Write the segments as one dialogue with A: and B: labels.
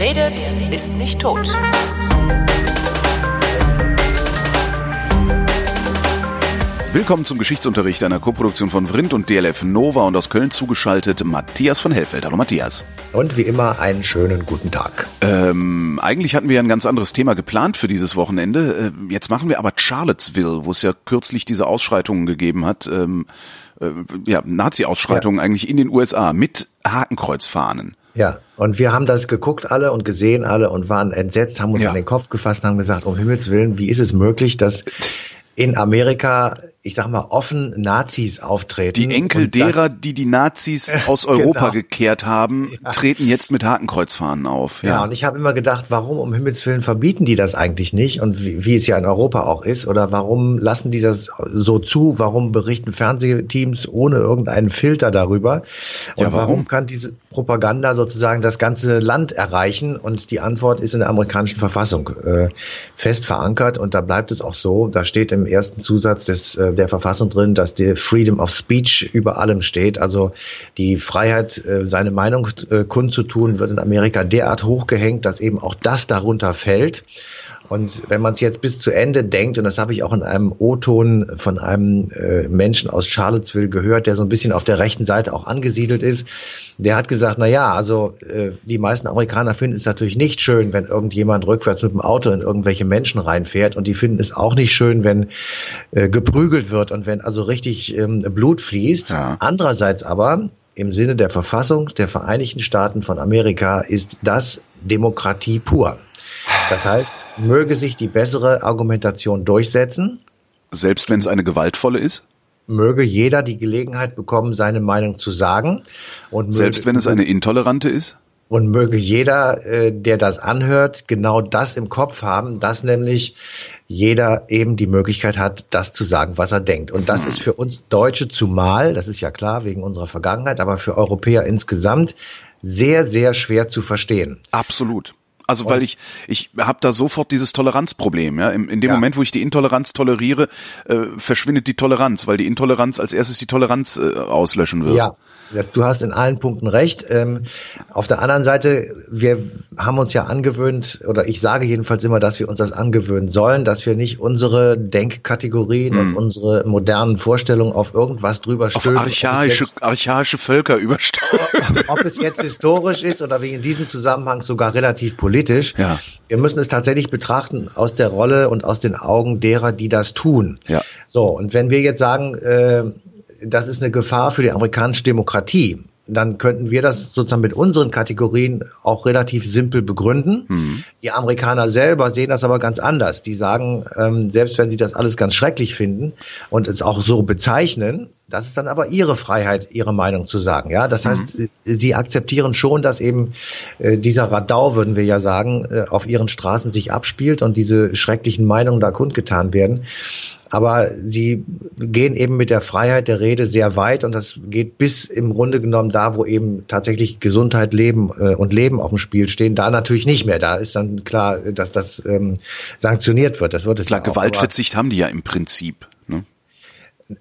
A: Wer redet, ist nicht tot.
B: Willkommen zum Geschichtsunterricht einer Koproduktion von Vrindt und DLF Nova und aus Köln zugeschaltet Matthias von Hellfeld. Hallo Matthias.
C: Und wie immer einen schönen guten Tag.
B: Ähm, eigentlich hatten wir ja ein ganz anderes Thema geplant für dieses Wochenende. Äh, jetzt machen wir aber Charlottesville, wo es ja kürzlich diese Ausschreitungen gegeben hat. Ähm, äh, ja, Nazi-Ausschreitungen ja. eigentlich in den USA mit Hakenkreuzfahnen.
C: Ja, und wir haben das geguckt alle und gesehen alle und waren entsetzt, haben uns ja. an den Kopf gefasst und haben gesagt, um Himmels Willen, wie ist es möglich, dass in Amerika ich sag mal, offen Nazis auftreten.
B: Die Enkel derer, die die Nazis aus Europa genau. gekehrt haben, ja. treten jetzt mit Hakenkreuzfahnen auf.
C: Ja, ja und ich habe immer gedacht, warum um Himmels Willen verbieten die das eigentlich nicht? Und wie, wie, es ja in Europa auch ist. Oder warum lassen die das so zu? Warum berichten Fernsehteams ohne irgendeinen Filter darüber? Und ja, warum? warum kann diese Propaganda sozusagen das ganze Land erreichen? Und die Antwort ist in der amerikanischen Verfassung äh, fest verankert. Und da bleibt es auch so. Da steht im ersten Zusatz des äh, der Verfassung drin, dass die Freedom of Speech über allem steht. Also die Freiheit, äh, seine Meinung äh, kundzutun, wird in Amerika derart hochgehängt, dass eben auch das darunter fällt. Und wenn man es jetzt bis zu Ende denkt, und das habe ich auch in einem O-Ton von einem äh, Menschen aus Charlottesville gehört, der so ein bisschen auf der rechten Seite auch angesiedelt ist, der hat gesagt, na ja, also äh, die meisten Amerikaner finden es natürlich nicht schön, wenn irgendjemand rückwärts mit dem Auto in irgendwelche Menschen reinfährt und die finden es auch nicht schön, wenn äh, geprügelt wird und wenn also richtig ähm, Blut fließt. Ja. Andererseits aber im Sinne der Verfassung der Vereinigten Staaten von Amerika ist das Demokratie pur. Das heißt, möge sich die bessere Argumentation durchsetzen.
B: Selbst wenn es eine gewaltvolle ist?
C: Möge jeder die Gelegenheit bekommen, seine Meinung zu sagen.
B: Und möge, Selbst wenn es eine intolerante ist?
C: Und möge jeder, äh, der das anhört, genau das im Kopf haben, dass nämlich jeder eben die Möglichkeit hat, das zu sagen, was er denkt. Und das hm. ist für uns Deutsche zumal, das ist ja klar wegen unserer Vergangenheit, aber für Europäer insgesamt sehr, sehr schwer zu verstehen.
B: Absolut. Also weil ich ich habe da sofort dieses Toleranzproblem. Ja, in, in dem ja. Moment, wo ich die Intoleranz toleriere, äh, verschwindet die Toleranz, weil die Intoleranz als erstes die Toleranz äh, auslöschen wird.
C: Ja, Du hast in allen Punkten recht. Ähm, auf der anderen Seite, wir haben uns ja angewöhnt, oder ich sage jedenfalls immer, dass wir uns das angewöhnen sollen, dass wir nicht unsere Denkkategorien hm. und unsere modernen Vorstellungen auf irgendwas drüber stülpen.
B: Auf archaische, jetzt, archaische Völker überstülpen.
C: Ob es jetzt historisch ist oder wie in diesem Zusammenhang sogar relativ politisch.
B: Ja.
C: Wir müssen es tatsächlich betrachten aus der Rolle und aus den Augen derer, die das tun.
B: Ja.
C: So, und wenn wir jetzt sagen, äh, das ist eine Gefahr für die amerikanische Demokratie, dann könnten wir das sozusagen mit unseren Kategorien auch relativ simpel begründen. Mhm. Die Amerikaner selber sehen das aber ganz anders. Die sagen, ähm, selbst wenn sie das alles ganz schrecklich finden und es auch so bezeichnen, das ist dann aber ihre Freiheit, ihre Meinung zu sagen. Ja, das mhm. heißt, sie akzeptieren schon, dass eben äh, dieser Radau, würden wir ja sagen, äh, auf ihren Straßen sich abspielt und diese schrecklichen Meinungen da kundgetan werden. Aber sie gehen eben mit der Freiheit der Rede sehr weit und das geht bis im Grunde genommen da, wo eben tatsächlich Gesundheit, Leben äh, und Leben auf dem Spiel stehen, da natürlich nicht mehr. Da ist dann klar, dass das ähm, sanktioniert wird. Das wird es
B: klar. Ja Gewaltverzicht haben die ja im Prinzip.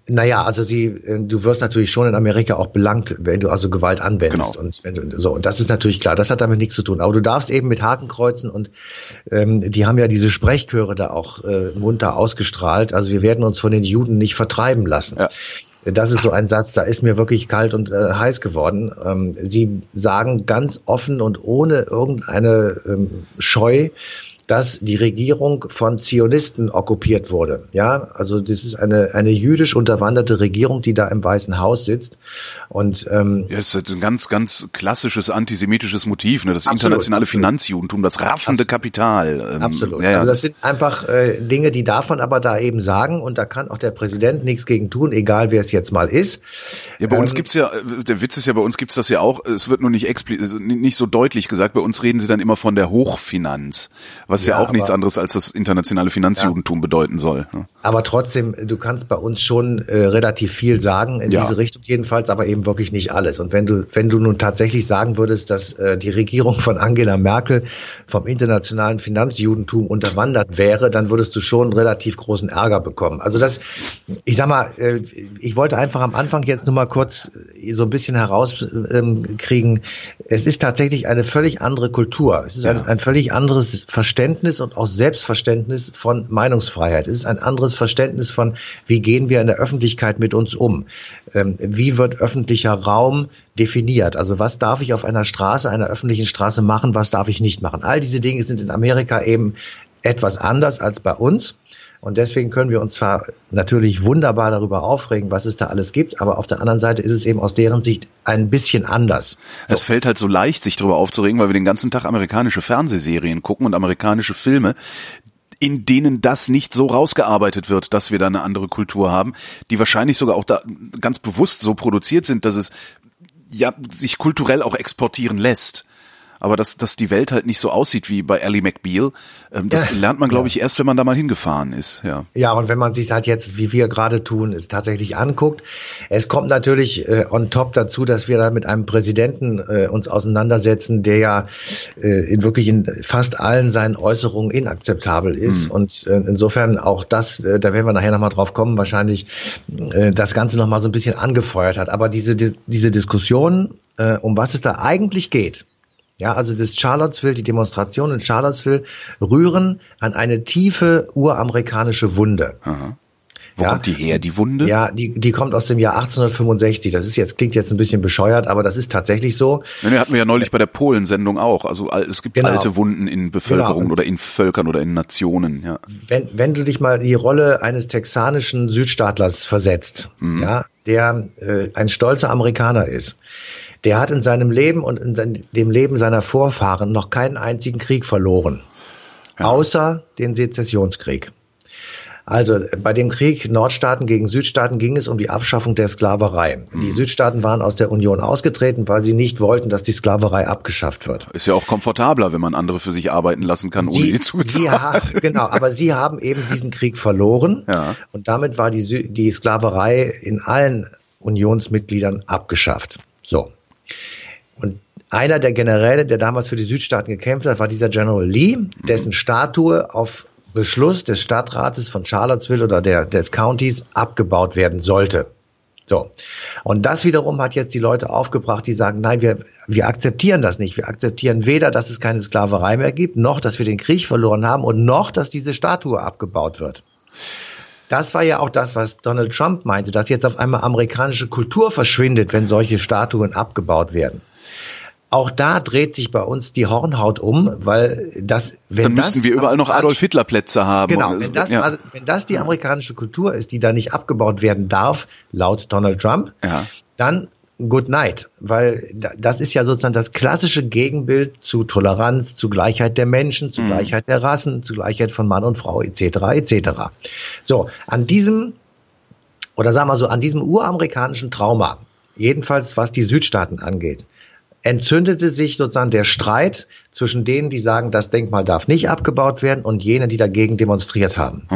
C: Naja, also sie, äh, du wirst natürlich schon in Amerika auch belangt, wenn du also Gewalt anwendest. Genau. Und wenn du, so, und das ist natürlich klar, das hat damit nichts zu tun. Aber du darfst eben mit Hakenkreuzen und ähm, die haben ja diese Sprechchöre da auch äh, munter ausgestrahlt. Also wir werden uns von den Juden nicht vertreiben lassen. Ja. Das ist so ein Satz, da ist mir wirklich kalt und äh, heiß geworden. Ähm, sie sagen ganz offen und ohne irgendeine ähm, Scheu, dass die Regierung von Zionisten okkupiert wurde. Ja, also das ist eine, eine jüdisch unterwanderte Regierung, die da im Weißen Haus sitzt. Und ähm,
B: ja, das ist ein ganz, ganz klassisches antisemitisches Motiv, ne? Das absolut, internationale absolut. Finanzjudentum, das raffende absolut. Kapital.
C: Ähm, absolut. Ja, ja, also das sind einfach äh, Dinge, die darf man aber da eben sagen und da kann auch der Präsident nichts gegen tun, egal wer es jetzt mal ist.
B: Ja, bei ähm, uns gibt's ja, der Witz ist ja, bei uns gibt's das ja auch, es wird nur nicht explizit, nicht so deutlich gesagt, bei uns reden sie dann immer von der Hochfinanz, was was ja, ja auch nichts anderes als das internationale Finanzjudentum ja. bedeuten soll. Ne?
C: Aber trotzdem, du kannst bei uns schon äh, relativ viel sagen, in
B: Ja.
C: diese Richtung jedenfalls, aber eben wirklich nicht alles. Und wenn du, wenn du nun tatsächlich sagen würdest, dass äh, die Regierung von Angela Merkel vom internationalen Finanzjudentum unterwandert wäre, dann würdest du schon relativ großen Ärger bekommen. Also das, ich sag mal, äh, ich wollte einfach am Anfang jetzt nur mal kurz so ein bisschen herauskriegen, es ist tatsächlich eine völlig andere Kultur. Es ist
B: Ja.
C: ein, ein völlig anderes Verständnis und auch Selbstverständnis von Meinungsfreiheit. Es ist ein anderes Verständnis von, wie gehen wir in der Öffentlichkeit mit uns um? Ähm, wie wird öffentlicher Raum definiert? Also was darf ich auf einer Straße, einer öffentlichen Straße machen, was darf ich nicht machen? All diese Dinge sind in Amerika eben etwas anders als bei uns. Und deswegen können wir uns zwar natürlich wunderbar darüber aufregen, was es da alles gibt, aber auf der anderen Seite ist es eben aus deren Sicht ein bisschen anders.
B: Es fällt halt so leicht, sich darüber aufzuregen, weil wir den ganzen Tag amerikanische Fernsehserien gucken und amerikanische Filme, in denen das nicht so rausgearbeitet wird, dass wir da eine andere Kultur haben, die wahrscheinlich sogar auch da ganz bewusst so produziert sind, dass es ja sich kulturell auch exportieren lässt. Aber dass, dass die Welt halt nicht so aussieht wie bei Ally McBeal, ähm, das
C: Ja.
B: lernt man, glaube ich, erst, wenn man da mal hingefahren ist. Ja.
C: Ja, und wenn man sich halt jetzt, wie wir gerade tun, es tatsächlich anguckt, es kommt natürlich äh, on top dazu, dass wir da mit einem Präsidenten äh, uns auseinandersetzen, der ja äh, in wirklich in fast allen seinen Äußerungen inakzeptabel ist. Und äh, insofern auch das, äh, da werden wir nachher nochmal drauf kommen, wahrscheinlich äh, das Ganze nochmal so ein bisschen angefeuert hat. Aber diese, diese Diskussion, äh, um was es da eigentlich geht, ja, also das Charlottesville, die Demonstrationen in Charlottesville rühren an eine tiefe uramerikanische Wunde.
B: Aha. Wo
C: Ja.
B: kommt die her, die Wunde?
C: Ja, die, die kommt aus dem Jahr 1865. Das ist jetzt, klingt jetzt ein bisschen bescheuert, aber das ist tatsächlich so.
B: Nee, hatten wir ja neulich bei der Polensendung auch. Also al- es gibt
C: Genau.
B: alte Wunden in Bevölkerung
C: Genau.
B: oder in Völkern oder in Nationen. Ja.
C: Wenn, wenn du dich mal in die Rolle eines texanischen Südstaatlers versetzt, ja, der äh, ein stolzer Amerikaner ist, der hat in seinem Leben und in sein, dem Leben seiner Vorfahren noch keinen einzigen Krieg verloren. Außer den Sezessionskrieg. Also bei dem Krieg Nordstaaten gegen Südstaaten ging es um die Abschaffung der Sklaverei. Die Südstaaten waren aus der Union ausgetreten, weil sie nicht wollten, dass die Sklaverei abgeschafft wird.
B: Ist ja auch komfortabler, wenn man andere für sich arbeiten lassen kann, ohne die zu bezahlen.
C: sie genau, aber sie haben eben diesen Krieg verloren
B: Ja.
C: und damit war die, Sü die Sklaverei in allen Unionsmitgliedern abgeschafft. So. Und einer der Generäle, der damals für die Südstaaten gekämpft hat, war dieser General Lee, dessen Statue auf Beschluss des Stadtrates von Charlottesville oder der, des Countys abgebaut werden sollte. So. Und das wiederum hat jetzt die Leute aufgebracht, die sagen, nein, wir, wir akzeptieren das nicht. Wir akzeptieren weder, dass es keine Sklaverei mehr gibt, noch, dass wir den Krieg verloren haben und noch, dass diese Statue abgebaut wird. Das war ja auch das, was Donald Trump meinte, dass jetzt auf einmal amerikanische Kultur verschwindet, wenn solche Statuen abgebaut werden. Auch da dreht sich bei uns die Hornhaut um, weil das, wenn
B: Dann
C: das
B: müssten wir überall noch Adolf Hitler Plätze haben.
C: Genau,
B: Und
C: wenn das,
B: ja.
C: wenn das die amerikanische Kultur ist, die da nicht abgebaut werden darf, laut Donald Trump,
B: Ja.
C: dann good night, weil da- das ist ja sozusagen das klassische Gegenbild zu Toleranz, zu Gleichheit der Menschen,
B: Mhm.
C: zu Gleichheit der Rassen, zu Gleichheit von Mann und Frau etc. etc. So, an diesem oder sagen wir so, an diesem uramerikanischen Trauma, jedenfalls was die Südstaaten angeht, entzündete sich sozusagen der Streit zwischen denen, die sagen, das Denkmal darf nicht abgebaut werden und jenen, die dagegen demonstriert haben.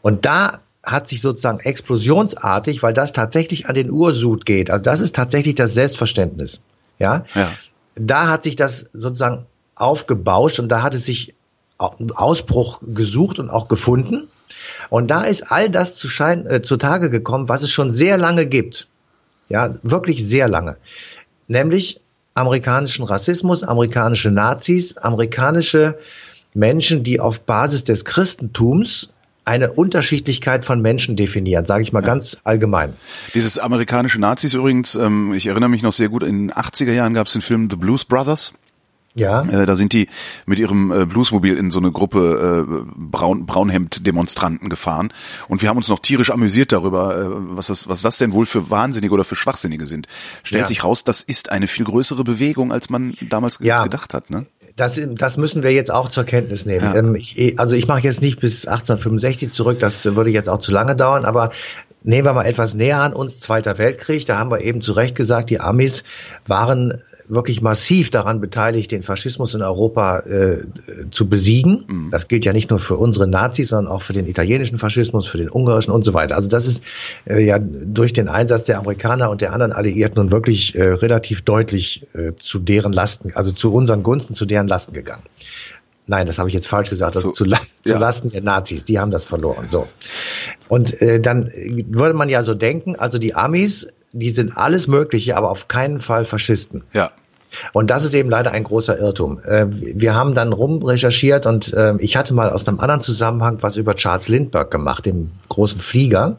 C: Und da hat sich sozusagen explosionsartig, weil das tatsächlich an den Ursud geht, also das ist tatsächlich das Selbstverständnis, ja,
B: Ja.
C: da hat sich das sozusagen aufgebauscht und da hat es sich einen Ausbruch gesucht und auch gefunden. Und da ist all das zu schein, äh, zutage gekommen, was es schon sehr lange gibt. Ja, wirklich sehr lange. Nämlich amerikanischen Rassismus, amerikanische Nazis, amerikanische Menschen, die auf Basis des Christentums eine Unterschiedlichkeit von Menschen definieren, sage ich mal ganz allgemein.
B: Dieses amerikanische Nazis übrigens, ähm, ich erinnere mich noch sehr gut, in den 80er Jahren gab es den Film The Blues Brothers.
C: Ja.
B: Äh, da sind die mit ihrem äh, Bluesmobil in so eine Gruppe äh, Braun, Braunhemd-Demonstranten gefahren. Und wir haben uns noch tierisch amüsiert darüber, äh, was, das, was das denn wohl für Wahnsinnige oder für Schwachsinnige sind. Stellt
C: Ja.
B: sich raus, das ist eine viel größere Bewegung, als man damals
C: Ja.
B: gedacht hat. Ne?
C: Das, das müssen wir jetzt auch zur Kenntnis nehmen.
B: Ja.
C: Ähm, ich, also ich mache jetzt nicht bis 1865 zurück, das würde jetzt auch zu lange dauern, aber nehmen wir mal etwas näher an uns, Zweiter Weltkrieg, da haben wir eben zu Recht gesagt, die Amis waren wirklich massiv daran beteiligt, den Faschismus in Europa äh, zu besiegen. Mhm. Das gilt ja nicht nur für unsere Nazis, sondern auch für den italienischen Faschismus, für den ungarischen und so weiter. Also das ist äh, ja durch den Einsatz der Amerikaner und der anderen Alliierten nun wirklich äh, relativ deutlich äh, zu deren Lasten, also zu unseren Gunsten, zu deren Lasten gegangen. Nein, das habe ich jetzt falsch gesagt. Also so, zu, ja. zu Lasten der Nazis, die haben das verloren. So. Und äh, dann würde man ja so denken, also die Amis, die sind alles Mögliche, aber auf keinen Fall Faschisten.
B: Ja.
C: Und das ist eben leider ein großer Irrtum. Äh, wir haben dann rumrecherchiert und äh, ich hatte mal aus einem anderen Zusammenhang was über Charles Lindbergh gemacht, dem großen Flieger.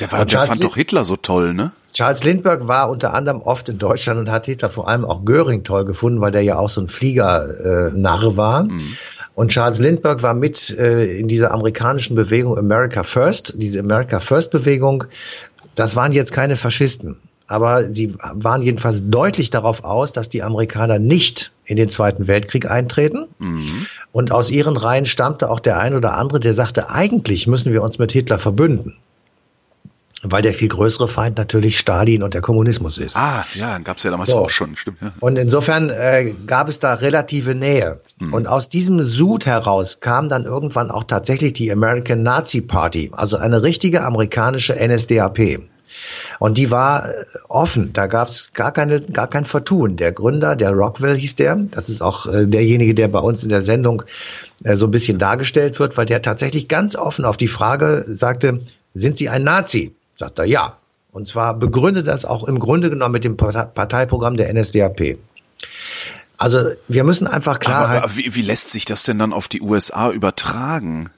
B: Der, war, der fand doch Hitler so toll, ne?
C: Charles Lindbergh war unter anderem oft in Deutschland und hat Hitler vor allem auch Göring toll gefunden, weil der ja auch so ein Flieger-Narr war. Mhm. Und Charles Lindbergh war mit äh, in dieser amerikanischen Bewegung America First, diese America First Bewegung. Das waren jetzt keine Faschisten aber sie waren jedenfalls deutlich darauf aus, dass die Amerikaner nicht in den Zweiten Weltkrieg eintreten. Mhm. Und aus ihren Reihen stammte auch der ein oder andere, der sagte, eigentlich müssen wir uns mit Hitler verbünden. Weil der viel größere Feind natürlich Stalin und der Kommunismus ist.
B: Ah, ja, gab es ja damals so. auch schon, stimmt. Ja.
C: Und insofern äh, gab es da relative Nähe. Mhm. Und aus diesem Sud heraus kam dann irgendwann auch tatsächlich die American Nazi Party, also eine richtige amerikanische NSDAP. Und die war äh, offen, da gab es gar, keine, gar kein Vertun. Der Gründer, der Rockwell hieß der, das ist auch äh, derjenige, der bei uns in der Sendung äh, so ein bisschen dargestellt wird, weil der tatsächlich ganz offen auf die Frage sagte, sind Sie ein Nazi? Sagt er ja. Und zwar begründet das auch im Grunde genommen mit dem Parteiprogramm der NSDAP. Also wir müssen einfach klar.
B: Aber, aber wie, wie lässt sich das denn dann auf die USA übertragen?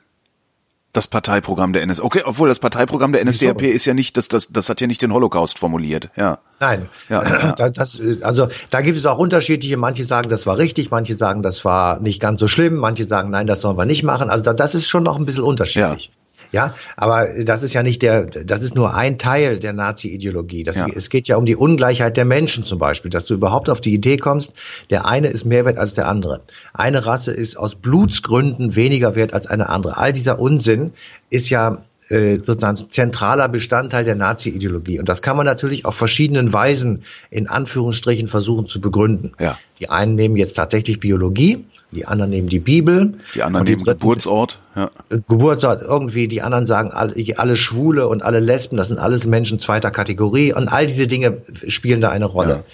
B: Das Parteiprogramm der NSDAP. Okay, obwohl das Parteiprogramm der NSDAP ist ja nicht, das, das, das hat ja nicht den Holocaust formuliert, ja.
C: Nein. Ja, das, also da gibt es auch unterschiedliche. Manche sagen, das war richtig, manche sagen, das war nicht ganz so schlimm, manche sagen, nein, das sollen wir nicht machen. Also das ist schon noch ein bisschen unterschiedlich. Ja. Ja, aber das ist ja nicht der, das ist nur ein Teil der Nazi-Ideologie. Ja. Es geht ja um die Ungleichheit der Menschen zum Beispiel, dass du überhaupt auf die Idee kommst, der eine ist mehr wert als der andere. Eine Rasse ist aus Blutsgründen weniger wert als eine andere. All dieser Unsinn ist ja äh, sozusagen zentraler Bestandteil der Nazi-Ideologie. Und das kann man natürlich auf verschiedenen Weisen in Anführungsstrichen versuchen zu begründen.
B: Ja.
C: Die einen nehmen jetzt tatsächlich Biologie, die anderen nehmen die Bibel.
B: Die anderen nehmen Geburtsort.
C: Ja. Geburtsort irgendwie. Die anderen sagen, alle, alle Schwule und alle Lesben, das sind alles Menschen zweiter Kategorie. Und all diese Dinge spielen da eine Rolle. Ja.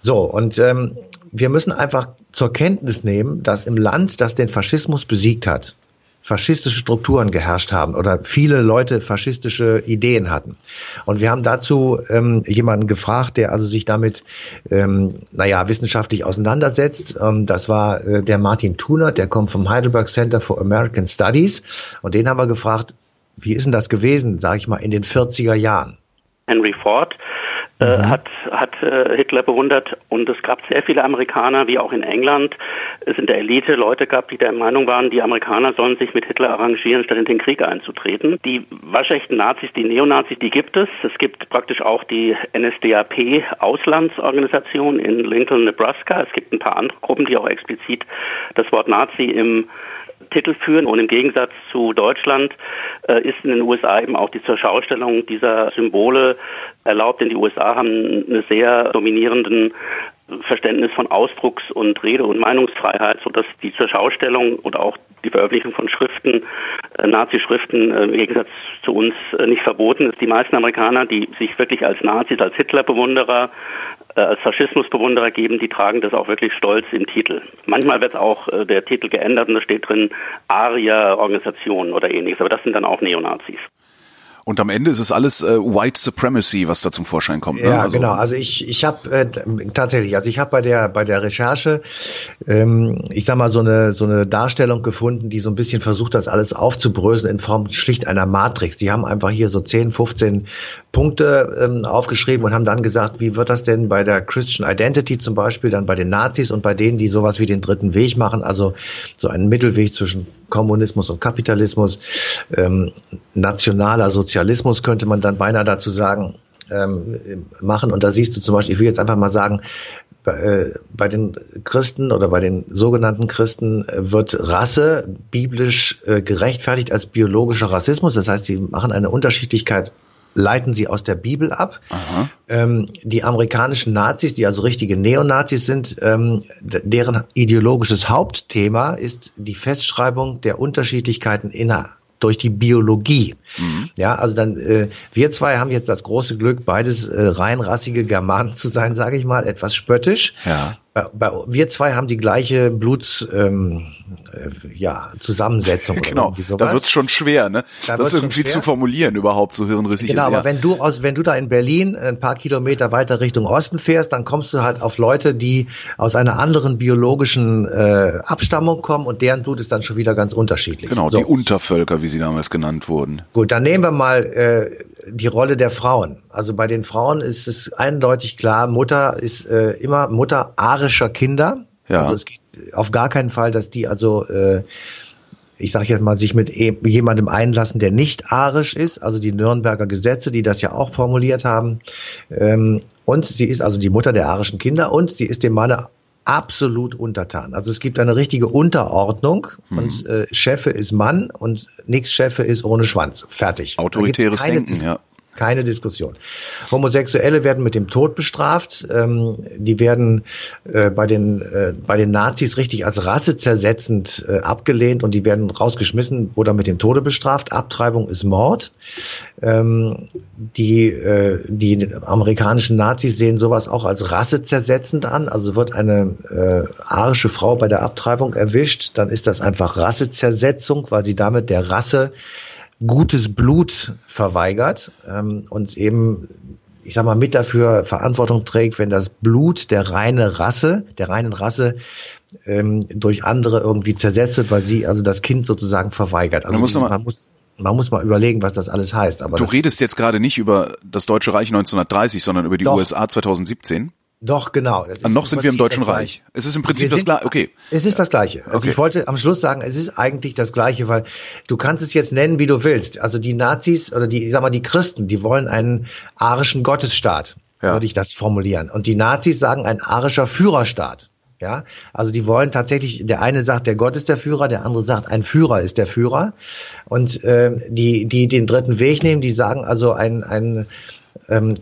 C: So, und ähm, wir müssen einfach zur Kenntnis nehmen, dass im Land, das den Faschismus besiegt hat, faschistische Strukturen geherrscht haben oder viele Leute faschistische Ideen hatten. Und wir haben dazu ähm, jemanden gefragt, der also sich damit, ähm, naja, wissenschaftlich auseinandersetzt. Ähm, das war äh, der Martin Thunert, der kommt vom Heidelberg Center for American Studies. Und den haben wir gefragt, wie ist denn das gewesen, sage ich mal, in den 40er Jahren?
D: Henry Ford äh, mhm. hat, hat äh, Hitler bewundert und es gab sehr viele Amerikaner, wie auch in England, es in der Elite Leute gab, die der Meinung waren, die Amerikaner sollen sich mit Hitler arrangieren, statt in den Krieg einzutreten. Die waschechten Nazis, die Neonazis, die gibt es. Es gibt praktisch auch die NSDAP Auslandsorganisation in Lincoln, Nebraska. Es gibt ein paar andere Gruppen, die auch explizit das Wort Nazi im Titel führen. Und im Gegensatz zu Deutschland äh, ist in den USA eben auch die Zurschaustellung dieser Symbole erlaubt, denn die USA haben einen sehr dominierenden Verständnis von Ausdrucks- und Rede- und Meinungsfreiheit, sodass die Zurschaustellung oder auch die Veröffentlichung von Schriften, äh, Nazi-Schriften äh, im Gegensatz zu uns äh, nicht verboten ist. Die meisten Amerikaner, die sich wirklich als Nazis, als Hitler-Bewunderer als Faschismusbewunderer geben, die tragen das auch wirklich stolz im Titel. Manchmal wird auch äh, der Titel geändert und da steht drin Aria-Organisation oder ähnliches, aber das sind dann auch Neonazis.
B: Und am Ende ist es alles äh, White Supremacy, was da zum Vorschein kommt.
C: Ne? Ja, also, genau. Also ich, ich habe äh, tatsächlich, also ich habe bei der bei der Recherche, ähm, ich sag mal so eine so eine Darstellung gefunden, die so ein bisschen versucht, das alles aufzubröseln in Form schlicht einer Matrix. Die haben einfach hier so 10, 15 Punkte ähm, aufgeschrieben und haben dann gesagt, wie wird das denn bei der Christian Identity zum Beispiel, dann bei den Nazis und bei denen, die sowas wie den dritten Weg machen, also so einen Mittelweg zwischen Kommunismus und Kapitalismus, ähm, nationaler Sozialismus könnte man dann beinahe dazu sagen, ähm, machen. Und da siehst du zum Beispiel, ich will jetzt einfach mal sagen, bei, äh, den Christen oder bei den sogenannten Christen wird Rasse biblisch äh, gerechtfertigt als biologischer Rassismus. Das heißt, sie machen eine Unterschiedlichkeit leiten sie aus der Bibel ab. Ähm, die amerikanischen Nazis, die also richtige Neonazis sind, ähm, deren ideologisches Hauptthema ist die Festschreibung der Unterschiedlichkeiten inner durch die Biologie. Mhm. Ja, also dann äh, wir zwei haben jetzt das große Glück, beides äh, reinrassige Germanen zu sein, sage ich mal, etwas spöttisch.
B: Ja.
C: Bei, bei, wir zwei haben die gleiche Bluts ähm, äh, ja, Zusammensetzung.
B: genau, da wird's schon schwer, ne? Da das irgendwie zu formulieren überhaupt, so hirnrissig
C: genau,
B: ist.
C: Genau, aber wenn du aus, wenn du da in Berlin ein paar Kilometer weiter Richtung Osten fährst, dann kommst du halt auf Leute, die aus einer anderen biologischen äh, Abstammung kommen und deren Blut ist dann schon wieder ganz unterschiedlich.
B: Genau, so. die Untervölker, wie sie damals genannt wurden.
C: Gut, dann nehmen wir mal äh, die Rolle der Frauen. Also bei den Frauen ist es eindeutig klar, Mutter ist äh, immer Mutter arischer Kinder.
B: Ja.
C: Also es geht auf gar keinen Fall, dass die also äh, ich sage jetzt mal, sich mit e jemandem einlassen, der nicht arisch ist, also die Nürnberger Gesetze, die das ja auch formuliert haben. Ähm, und sie ist also die Mutter der arischen Kinder und sie ist dem Manne absolut untertan. Also es gibt eine richtige Unterordnung mhm. und äh, Chefe ist Mann und nix Chefe ist ohne Schwanz. Fertig.
B: Autoritäres Denken, ja.
C: Keine Diskussion. Homosexuelle werden mit dem Tod bestraft. Ähm, die werden äh, bei, den, äh, bei den Nazis richtig als rassezersetzend äh, abgelehnt und die werden rausgeschmissen oder mit dem Tode bestraft. Abtreibung ist Mord. Ähm, die, äh, die amerikanischen Nazis sehen sowas auch als rassezersetzend an. Also wird eine äh, arische Frau bei der Abtreibung erwischt, dann ist das einfach Rassezersetzung, weil sie damit der Rasse gutes Blut verweigert ähm, und eben, ich sag mal, mit dafür Verantwortung trägt, wenn das Blut der reine Rasse, der reinen Rasse ähm, durch andere irgendwie zersetzt wird, weil sie also das Kind sozusagen verweigert. Also
B: muss
C: man muss man muss mal überlegen, was das alles heißt. Aber
B: du redest jetzt gerade nicht über das Deutsche Reich 1930, sondern über die Doch. USA 2017.
C: Doch, genau.
B: Ah, noch sind wir im Deutschen Reich. Es ist im Prinzip das Gleiche. Okay.
C: Es ist das Gleiche. Also okay. ich wollte am Schluss sagen, es ist eigentlich das Gleiche, weil du kannst es jetzt nennen, wie du willst. Also die Nazis oder die, ich sag mal, die Christen, die wollen einen arischen Gottesstaat, ja. würde ich das formulieren. Und die Nazis sagen ein arischer Führerstaat. Ja, also die wollen tatsächlich, der eine sagt, der Gott ist der Führer, der andere sagt, ein Führer ist der Führer. Und äh, die, die den dritten Weg nehmen, die sagen also ein, ein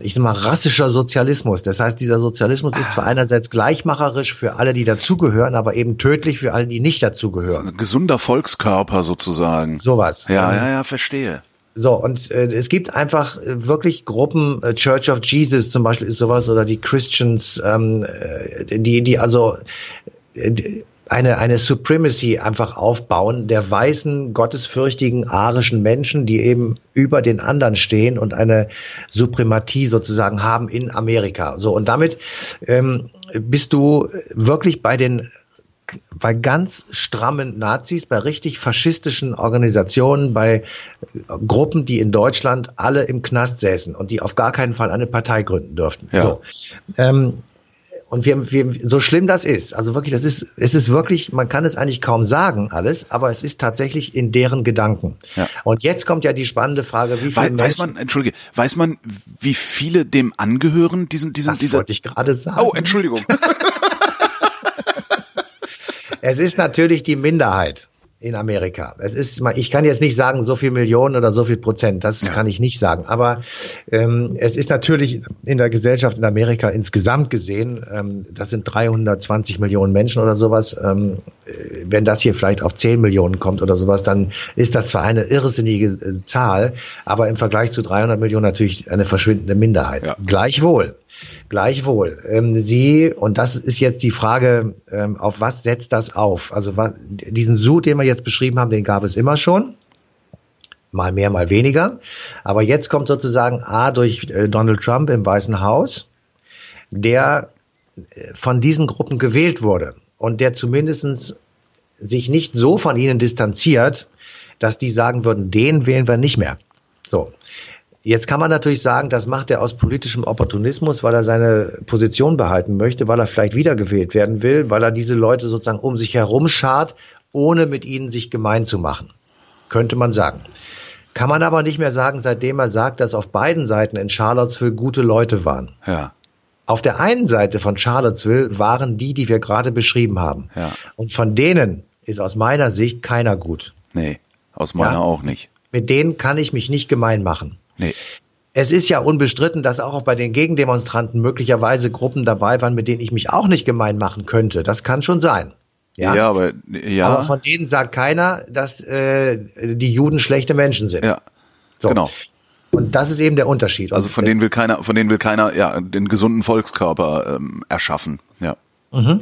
C: ich sag mal, rassischer Sozialismus. Das heißt, dieser Sozialismus ist zwar einerseits gleichmacherisch für alle, die dazugehören, aber eben tödlich für alle, die nicht dazugehören.
B: Ein gesunder Volkskörper sozusagen.
C: Sowas.
B: Ja, ja, ja, verstehe.
C: So, und äh, es gibt einfach äh, wirklich Gruppen, äh, Church of Jesus zum Beispiel ist sowas, oder die Christians, ähm, äh, die, die also äh, eine, eine Supremacy einfach aufbauen der weißen, gottesfürchtigen, arischen Menschen, die eben über den anderen stehen und eine Suprematie sozusagen haben in Amerika. So, und damit ähm, bist du wirklich bei den bei ganz strammen Nazis, bei richtig faschistischen Organisationen, bei Gruppen, die in Deutschland alle im Knast säßen und die auf gar keinen Fall eine Partei gründen dürften.
B: Ja.
C: So. Ähm, und wir, wir, so schlimm das ist, also wirklich, das ist, es ist wirklich, man kann es eigentlich kaum sagen alles, aber es ist tatsächlich in deren Gedanken.
B: Ja.
C: Und jetzt kommt ja die spannende Frage, wie
B: viele weiß, weiß man, entschuldige, weiß man, wie viele dem angehören, diesen, diesen,
C: das
B: dieser.
C: wollte ich gerade sagen.
B: Oh, Entschuldigung.
C: es ist natürlich die Minderheit in Amerika. Es ist, ich kann jetzt nicht sagen, so viel Millionen oder so viel Prozent, das ja. kann ich nicht sagen. Aber ähm, es ist natürlich in der Gesellschaft in Amerika insgesamt gesehen, ähm, das sind 320 Millionen Menschen oder sowas. Ähm, wenn das hier vielleicht auf 10 Millionen kommt oder sowas, dann ist das zwar eine irrsinnige äh, Zahl, aber im Vergleich zu 300 Millionen natürlich eine verschwindende Minderheit.
B: Ja.
C: Gleichwohl Gleichwohl, ähm, Sie, und das ist jetzt die Frage, ähm, auf was setzt das auf? Also was, diesen Sud, den wir jetzt beschrieben haben, den gab es immer schon. Mal mehr, mal weniger. Aber jetzt kommt sozusagen A durch äh, Donald Trump im Weißen Haus, der äh, von diesen Gruppen gewählt wurde und der zumindestens sich nicht so von ihnen distanziert, dass die sagen würden, den wählen wir nicht mehr. So. Jetzt kann man natürlich sagen, das macht er aus politischem Opportunismus, weil er seine Position behalten möchte, weil er vielleicht wiedergewählt werden will, weil er diese Leute sozusagen um sich herum schart, ohne mit ihnen sich gemein zu machen. Könnte man sagen. Kann man aber nicht mehr sagen, seitdem er sagt, dass auf beiden Seiten in Charlottesville gute Leute waren.
B: Ja.
C: Auf der einen Seite von Charlottesville waren die, die wir gerade beschrieben haben.
B: Ja.
C: Und von denen ist aus meiner Sicht keiner gut.
B: Nee, aus meiner ja? auch nicht.
C: Mit denen kann ich mich nicht gemein machen.
B: Nee.
C: es ist ja unbestritten, dass auch bei den Gegendemonstranten möglicherweise Gruppen dabei waren, mit denen ich mich auch nicht gemein machen könnte. Das kann schon sein.
B: Ja, ja aber ja.
C: Aber von denen sagt keiner, dass äh, die Juden schlechte Menschen sind.
B: Ja. So. Genau.
C: Und das ist eben der Unterschied.
B: Also von denen will keiner, von denen will keiner ja den gesunden Volkskörper ähm, erschaffen. Ja.
C: Mhm.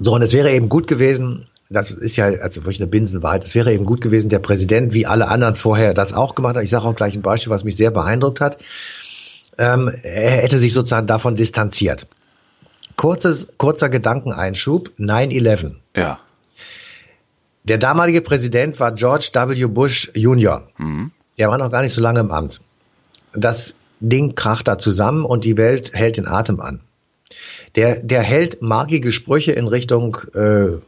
C: So und es wäre eben gut gewesen, das ist ja also wirklich eine Binsenwahrheit. Es wäre eben gut gewesen, der Präsident, wie alle anderen vorher das auch gemacht hat. Ich sage auch gleich ein Beispiel, was mich sehr beeindruckt hat. Ähm, er hätte sich sozusagen davon distanziert. Kurzes, kurzer Gedankeneinschub, 9-11.
B: Ja.
C: Der damalige Präsident war George W. Bush Jr. Mhm. Der war noch gar nicht so lange im Amt. Das Ding kracht da zusammen und die Welt hält den Atem an. Der, der hält markige Sprüche in Richtung äh,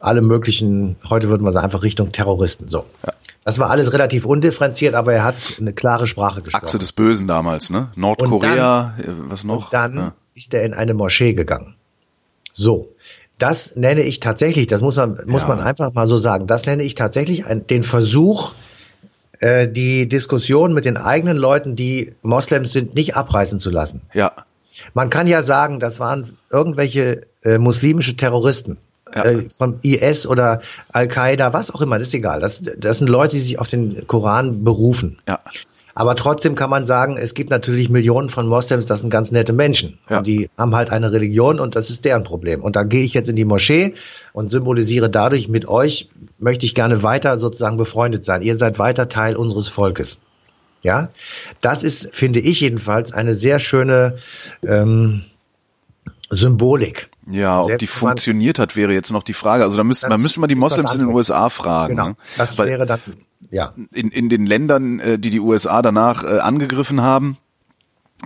C: alle möglichen, heute würden wir sagen, einfach Richtung Terroristen. So. Ja. Das war alles relativ undifferenziert, aber er hat eine klare Sprache gesprochen.
B: Achse des Bösen damals, ne? Nordkorea, dann, äh, was noch?
C: Und dann ja. ist er in eine Moschee gegangen. So. Das nenne ich tatsächlich, das muss man, muss ja. man einfach mal so sagen, das nenne ich tatsächlich ein, den Versuch, äh, die Diskussion mit den eigenen Leuten, die Moslems sind, nicht abreißen zu lassen.
B: Ja.
C: Man kann ja sagen, das waren irgendwelche äh, muslimische Terroristen ja. äh, von IS oder Al-Qaida, was auch immer, das ist egal. Das, das sind Leute, die sich auf den Koran berufen.
B: Ja.
C: Aber trotzdem kann man sagen, es gibt natürlich Millionen von Moslems, das sind ganz nette Menschen. Ja. Und die haben halt eine Religion und das ist deren Problem. Und da gehe ich jetzt in die Moschee und symbolisiere dadurch, mit euch möchte ich gerne weiter sozusagen befreundet sein. Ihr seid weiter Teil unseres Volkes. Ja, das ist, finde ich jedenfalls, eine sehr schöne ähm, Symbolik.
B: Ja, ob die funktioniert hat, wäre jetzt noch die Frage. Also da müsste man müsste mal die Moslems in den USA fragen. Genau,
C: ne? das Weil wäre dann ja.
B: In, in den Ländern, äh, die die USA danach äh, angegriffen haben,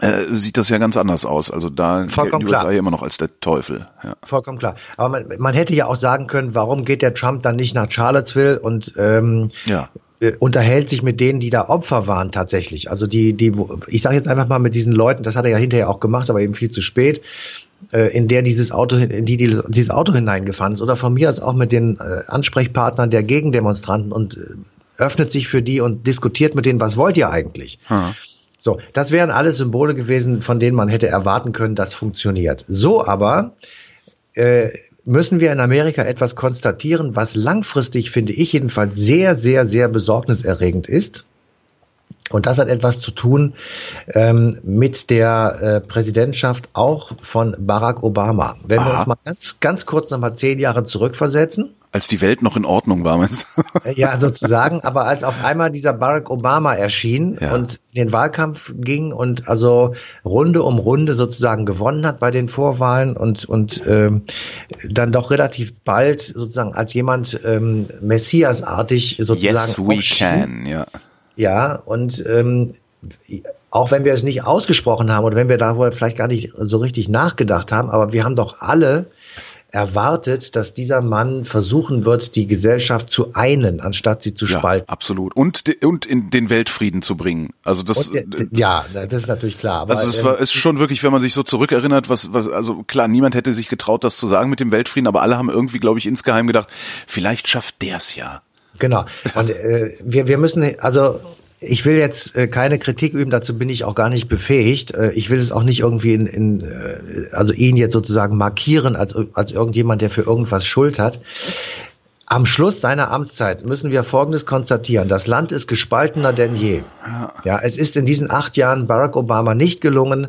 B: äh, sieht das ja ganz anders aus. Also da
C: Vollkommen
B: die USA ja immer noch als der Teufel. Ja.
C: Vollkommen klar. Aber man, man hätte ja auch sagen können, warum geht der Trump dann nicht nach Charlottesville und ähm,
B: ja
C: äh, unterhält sich mit denen, die da Opfer waren tatsächlich. Also die, die, ich sage jetzt einfach mal mit diesen Leuten, das hat er ja hinterher auch gemacht, aber eben viel zu spät, in der dieses Auto, in die, die dieses Auto hineingefahren ist, oder von mir aus auch mit den äh, Ansprechpartnern der Gegendemonstranten und äh, öffnet sich für die und diskutiert mit denen, was wollt ihr eigentlich? Hm. So, das wären alles Symbole gewesen, von denen man hätte erwarten können, das funktioniert. So aber äh, müssen wir in Amerika etwas konstatieren, was langfristig, finde ich jedenfalls, sehr, sehr, sehr besorgniserregend ist. Und das hat etwas zu tun ähm, mit der äh, Präsidentschaft auch von Barack Obama. Wenn Aha. wir uns mal ganz, ganz kurz nochmal zehn Jahre zurückversetzen.
B: Als die Welt noch in Ordnung war, meinst
C: du? Ja, sozusagen. Aber als auf einmal dieser Barack Obama erschien ja. und den Wahlkampf ging und also Runde um Runde sozusagen gewonnen hat bei den Vorwahlen und, und ähm, dann doch relativ bald sozusagen als jemand ähm, Messiasartig sozusagen.
B: Yes, we can, ja.
C: Ja, und ähm, auch wenn wir es nicht ausgesprochen haben oder wenn wir darüber vielleicht gar nicht so richtig nachgedacht haben, aber wir haben doch alle erwartet, dass dieser Mann versuchen wird, die Gesellschaft zu einen, anstatt sie zu
B: ja,
C: spalten.
B: Absolut. Und, und in den Weltfrieden zu bringen. Also das.
C: Und, ja, das ist natürlich klar.
B: Aber, also es war, ähm, ist schon wirklich, wenn man sich so zurückerinnert, was, was, also klar, niemand hätte sich getraut, das zu sagen mit dem Weltfrieden, aber alle haben irgendwie, glaube ich, insgeheim gedacht, vielleicht schafft der es ja.
C: Genau. Und äh, wir, wir müssen, also ich will jetzt äh, keine Kritik üben, dazu bin ich auch gar nicht befähigt. Äh, ich will es auch nicht irgendwie in, in äh, also ihn jetzt sozusagen markieren als, als irgendjemand, der für irgendwas Schuld hat. Am Schluss seiner Amtszeit müssen wir Folgendes konstatieren. Das Land ist gespaltener denn je. Ja, es ist in diesen acht Jahren Barack Obama nicht gelungen,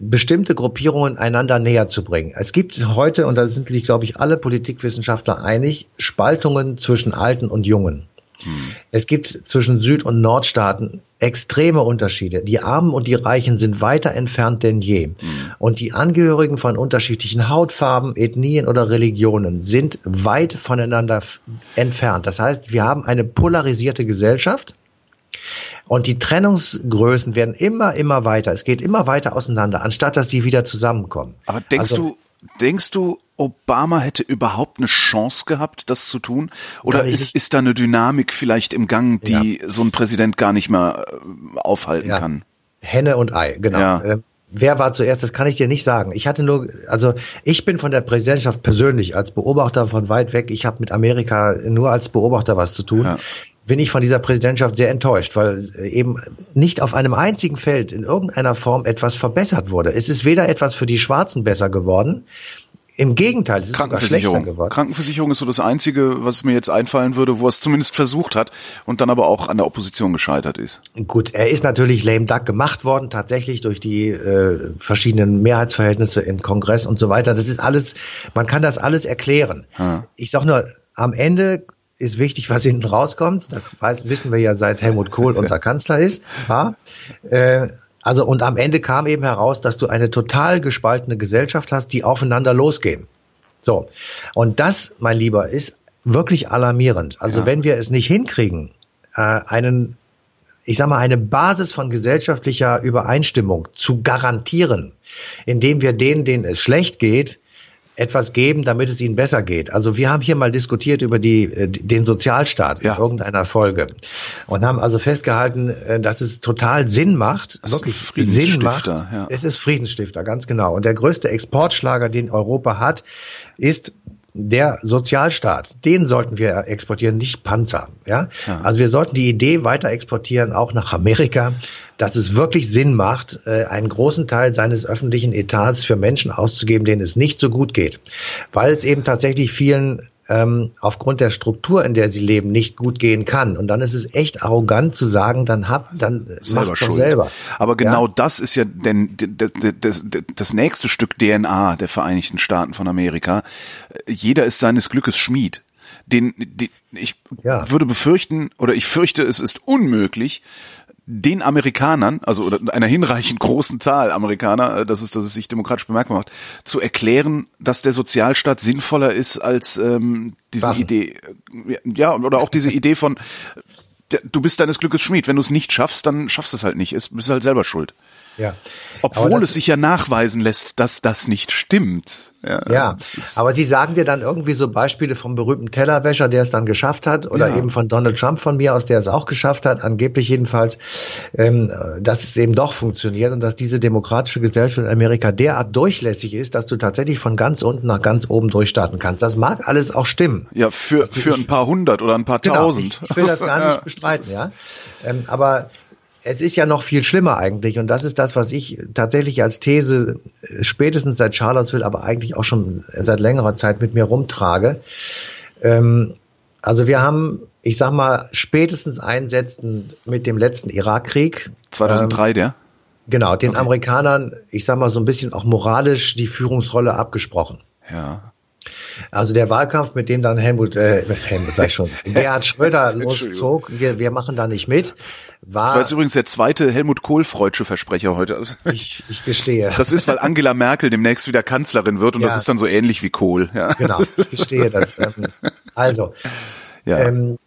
C: bestimmte Gruppierungen einander näher zu bringen. Es gibt heute, und da sind sich, glaube ich, alle Politikwissenschaftler einig, Spaltungen zwischen Alten und Jungen. Hm. Es gibt zwischen Süd- und Nordstaaten extreme Unterschiede. Die Armen und die Reichen sind weiter entfernt denn je. Hm. Und die Angehörigen von unterschiedlichen Hautfarben, Ethnien oder Religionen sind weit voneinander entfernt. Das heißt, wir haben eine polarisierte Gesellschaft. Und die Trennungsgrößen werden immer, immer weiter. Es geht immer weiter auseinander, anstatt dass sie wieder zusammenkommen.
B: Aber denkst also, du, denkst du, Obama hätte überhaupt eine Chance gehabt, das zu tun? Oder ist, ist da eine Dynamik vielleicht im Gang, die ja. so ein Präsident gar nicht mehr äh, aufhalten ja. kann?
C: Henne und Ei, genau. Ja. Ähm, wer war zuerst, das kann ich dir nicht sagen. Ich hatte nur, also ich bin von der Präsidentschaft persönlich als Beobachter von weit weg, ich habe mit Amerika nur als Beobachter was zu tun. Ja bin ich von dieser Präsidentschaft sehr enttäuscht, weil eben nicht auf einem einzigen Feld in irgendeiner Form etwas verbessert wurde. Es ist weder etwas für die Schwarzen besser geworden, im Gegenteil, es ist sogar schlechter geworden.
B: Krankenversicherung ist so das Einzige, was mir jetzt einfallen würde, wo er es zumindest versucht hat und dann aber auch an der Opposition gescheitert ist.
C: Gut, er ist natürlich lame duck gemacht worden, tatsächlich durch die äh, verschiedenen Mehrheitsverhältnisse im Kongress und so weiter. Das ist alles, man kann das alles erklären. Hm. Ich sag nur, am Ende ist wichtig, was hinten rauskommt. Das weiß, wissen wir ja, seit Helmut Kohl unser Kanzler ist. Ja? Äh, also und am Ende kam eben heraus, dass du eine total gespaltene Gesellschaft hast, die aufeinander losgehen. So. Und das, mein Lieber, ist wirklich alarmierend. Also ja. wenn wir es nicht hinkriegen, äh, einen, ich sag mal, eine Basis von gesellschaftlicher Übereinstimmung zu garantieren, indem wir denen, denen es schlecht geht, etwas geben, damit es ihnen besser geht. Also wir haben hier mal diskutiert über die, äh, den Sozialstaat ja. in irgendeiner Folge und haben also festgehalten, äh, dass es total Sinn macht, das wirklich Sinn macht. Ja. Es ist Friedensstifter, ganz genau. Und der größte Exportschlager, den Europa hat, ist der Sozialstaat, den sollten wir exportieren, nicht Panzer. Ja? ja? Also wir sollten die Idee weiter exportieren, auch nach Amerika, dass es wirklich Sinn macht, äh, einen großen Teil seines öffentlichen Etats für Menschen auszugeben, denen es nicht so gut geht. Weil es eben tatsächlich vielen ähm, aufgrund der Struktur, in der sie leben, nicht gut gehen kann. Und dann ist es echt arrogant zu sagen, dann hab, dann selber
B: macht doch selber. Aber genau ja? das ist ja denn das, das, das nächste Stück DNA der Vereinigten Staaten von Amerika. Jeder ist seines Glückes Schmied. Den, den ich ja. würde befürchten oder ich fürchte, es ist unmöglich, den Amerikanern, also oder einer hinreichend großen Zahl Amerikaner, äh, dass es, dass es sich demokratisch bemerkbar macht, zu erklären, dass der Sozialstaat sinnvoller ist als ähm, diese Waffen. Idee, äh, ja, oder auch diese Idee von, du bist deines Glückes Schmied. Wenn du es nicht schaffst, dann schaffst du es halt nicht. Ist, bist halt selber schuld.
C: Ja.
B: Obwohl es sich ja nachweisen lässt, dass das nicht stimmt.
C: Ja, ja also aber sie sagen dir dann irgendwie so Beispiele vom berühmten Tellerwäscher, der es dann geschafft hat, oder ja. eben von Donald Trump von mir aus, der es auch geschafft hat, angeblich jedenfalls, ähm, dass es eben doch funktioniert und dass diese demokratische Gesellschaft in Amerika derart durchlässig ist, dass du tatsächlich von ganz unten nach ganz oben durchstarten kannst. Das mag alles auch stimmen.
B: Ja, für, also für ein paar hundert oder ein paar genau, tausend.
C: Ich, ich will das gar nicht bestreiten, ja. Ähm, aber es ist ja noch viel schlimmer eigentlich und das ist das, was ich tatsächlich als These spätestens seit Charlottesville, aber eigentlich auch schon seit längerer Zeit mit mir rumtrage. Ähm, also wir haben, ich sag mal, spätestens einsetzend mit dem letzten Irakkrieg.
B: 2003, ähm, der?
C: Genau, den okay. Amerikanern, ich sag mal so ein bisschen auch moralisch die Führungsrolle abgesprochen.
B: Ja.
C: Also der Wahlkampf, mit dem dann Helmut, äh, Helmut sag ich schon, Gerhard Schröder loszog, wir, wir machen da nicht mit, war.
B: Das war jetzt übrigens der zweite Helmut Kohl-freudsche Versprecher heute.
C: Ich, ich gestehe.
B: Das ist, weil Angela Merkel demnächst wieder Kanzlerin wird und ja. das ist dann so ähnlich wie Kohl. Ja.
C: Genau, ich gestehe das. Ähm, also, ja. ähm,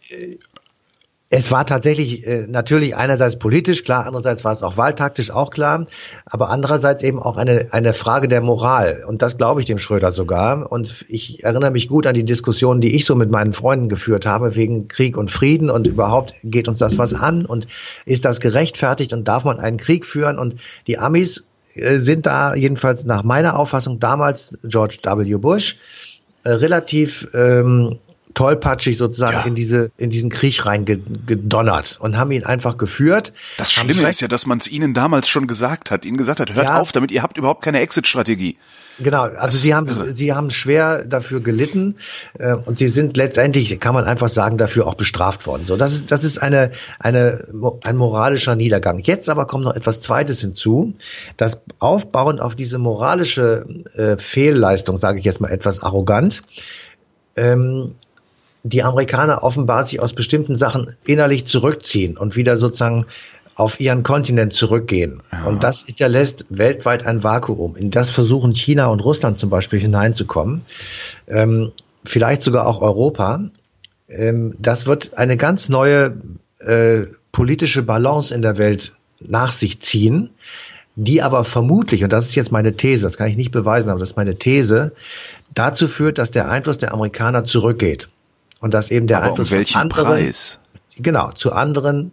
C: es war tatsächlich äh, natürlich einerseits politisch klar, andererseits war es auch wahltaktisch auch klar, aber andererseits eben auch eine, eine Frage der Moral. Und das glaube ich dem Schröder sogar. Und ich erinnere mich gut an die Diskussionen, die ich so mit meinen Freunden geführt habe, wegen Krieg und Frieden und überhaupt geht uns das was an und ist das gerechtfertigt und darf man einen Krieg führen? Und die Amis äh, sind da jedenfalls nach meiner Auffassung damals George W. Bush äh, relativ ähm, tollpatschig sozusagen ja. in diese in diesen Krieg reingedonnert und haben ihn einfach geführt.
B: Das Schlimme ist ja, dass man es ihnen damals schon gesagt hat, ihnen gesagt hat, hört ja. auf damit, ihr habt überhaupt keine Exit-Strategie.
C: Genau, also das sie haben irre. sie haben schwer dafür gelitten äh, und sie sind letztendlich, kann man einfach sagen, dafür auch bestraft worden. So, das ist das ist eine eine ein moralischer Niedergang. Jetzt aber kommt noch etwas Zweites hinzu, das aufbauend auf diese moralische äh, Fehlleistung, sage ich jetzt mal etwas arrogant. Ähm, die Amerikaner offenbar sich aus bestimmten Sachen innerlich zurückziehen und wieder sozusagen auf ihren Kontinent zurückgehen. Ja. Und das hinterlässt weltweit ein Vakuum. In das versuchen China und Russland zum Beispiel hineinzukommen. Ähm, vielleicht sogar auch Europa. Ähm, das wird eine ganz neue äh, politische Balance in der Welt nach sich ziehen, die aber vermutlich, und das ist jetzt meine These, das kann ich nicht beweisen, aber das ist meine These, dazu führt, dass der Einfluss der Amerikaner zurückgeht. Und dass eben der
B: Aber
C: Einfluss
B: um welchen
C: von anderen,
B: Preis?
C: Genau, zu anderen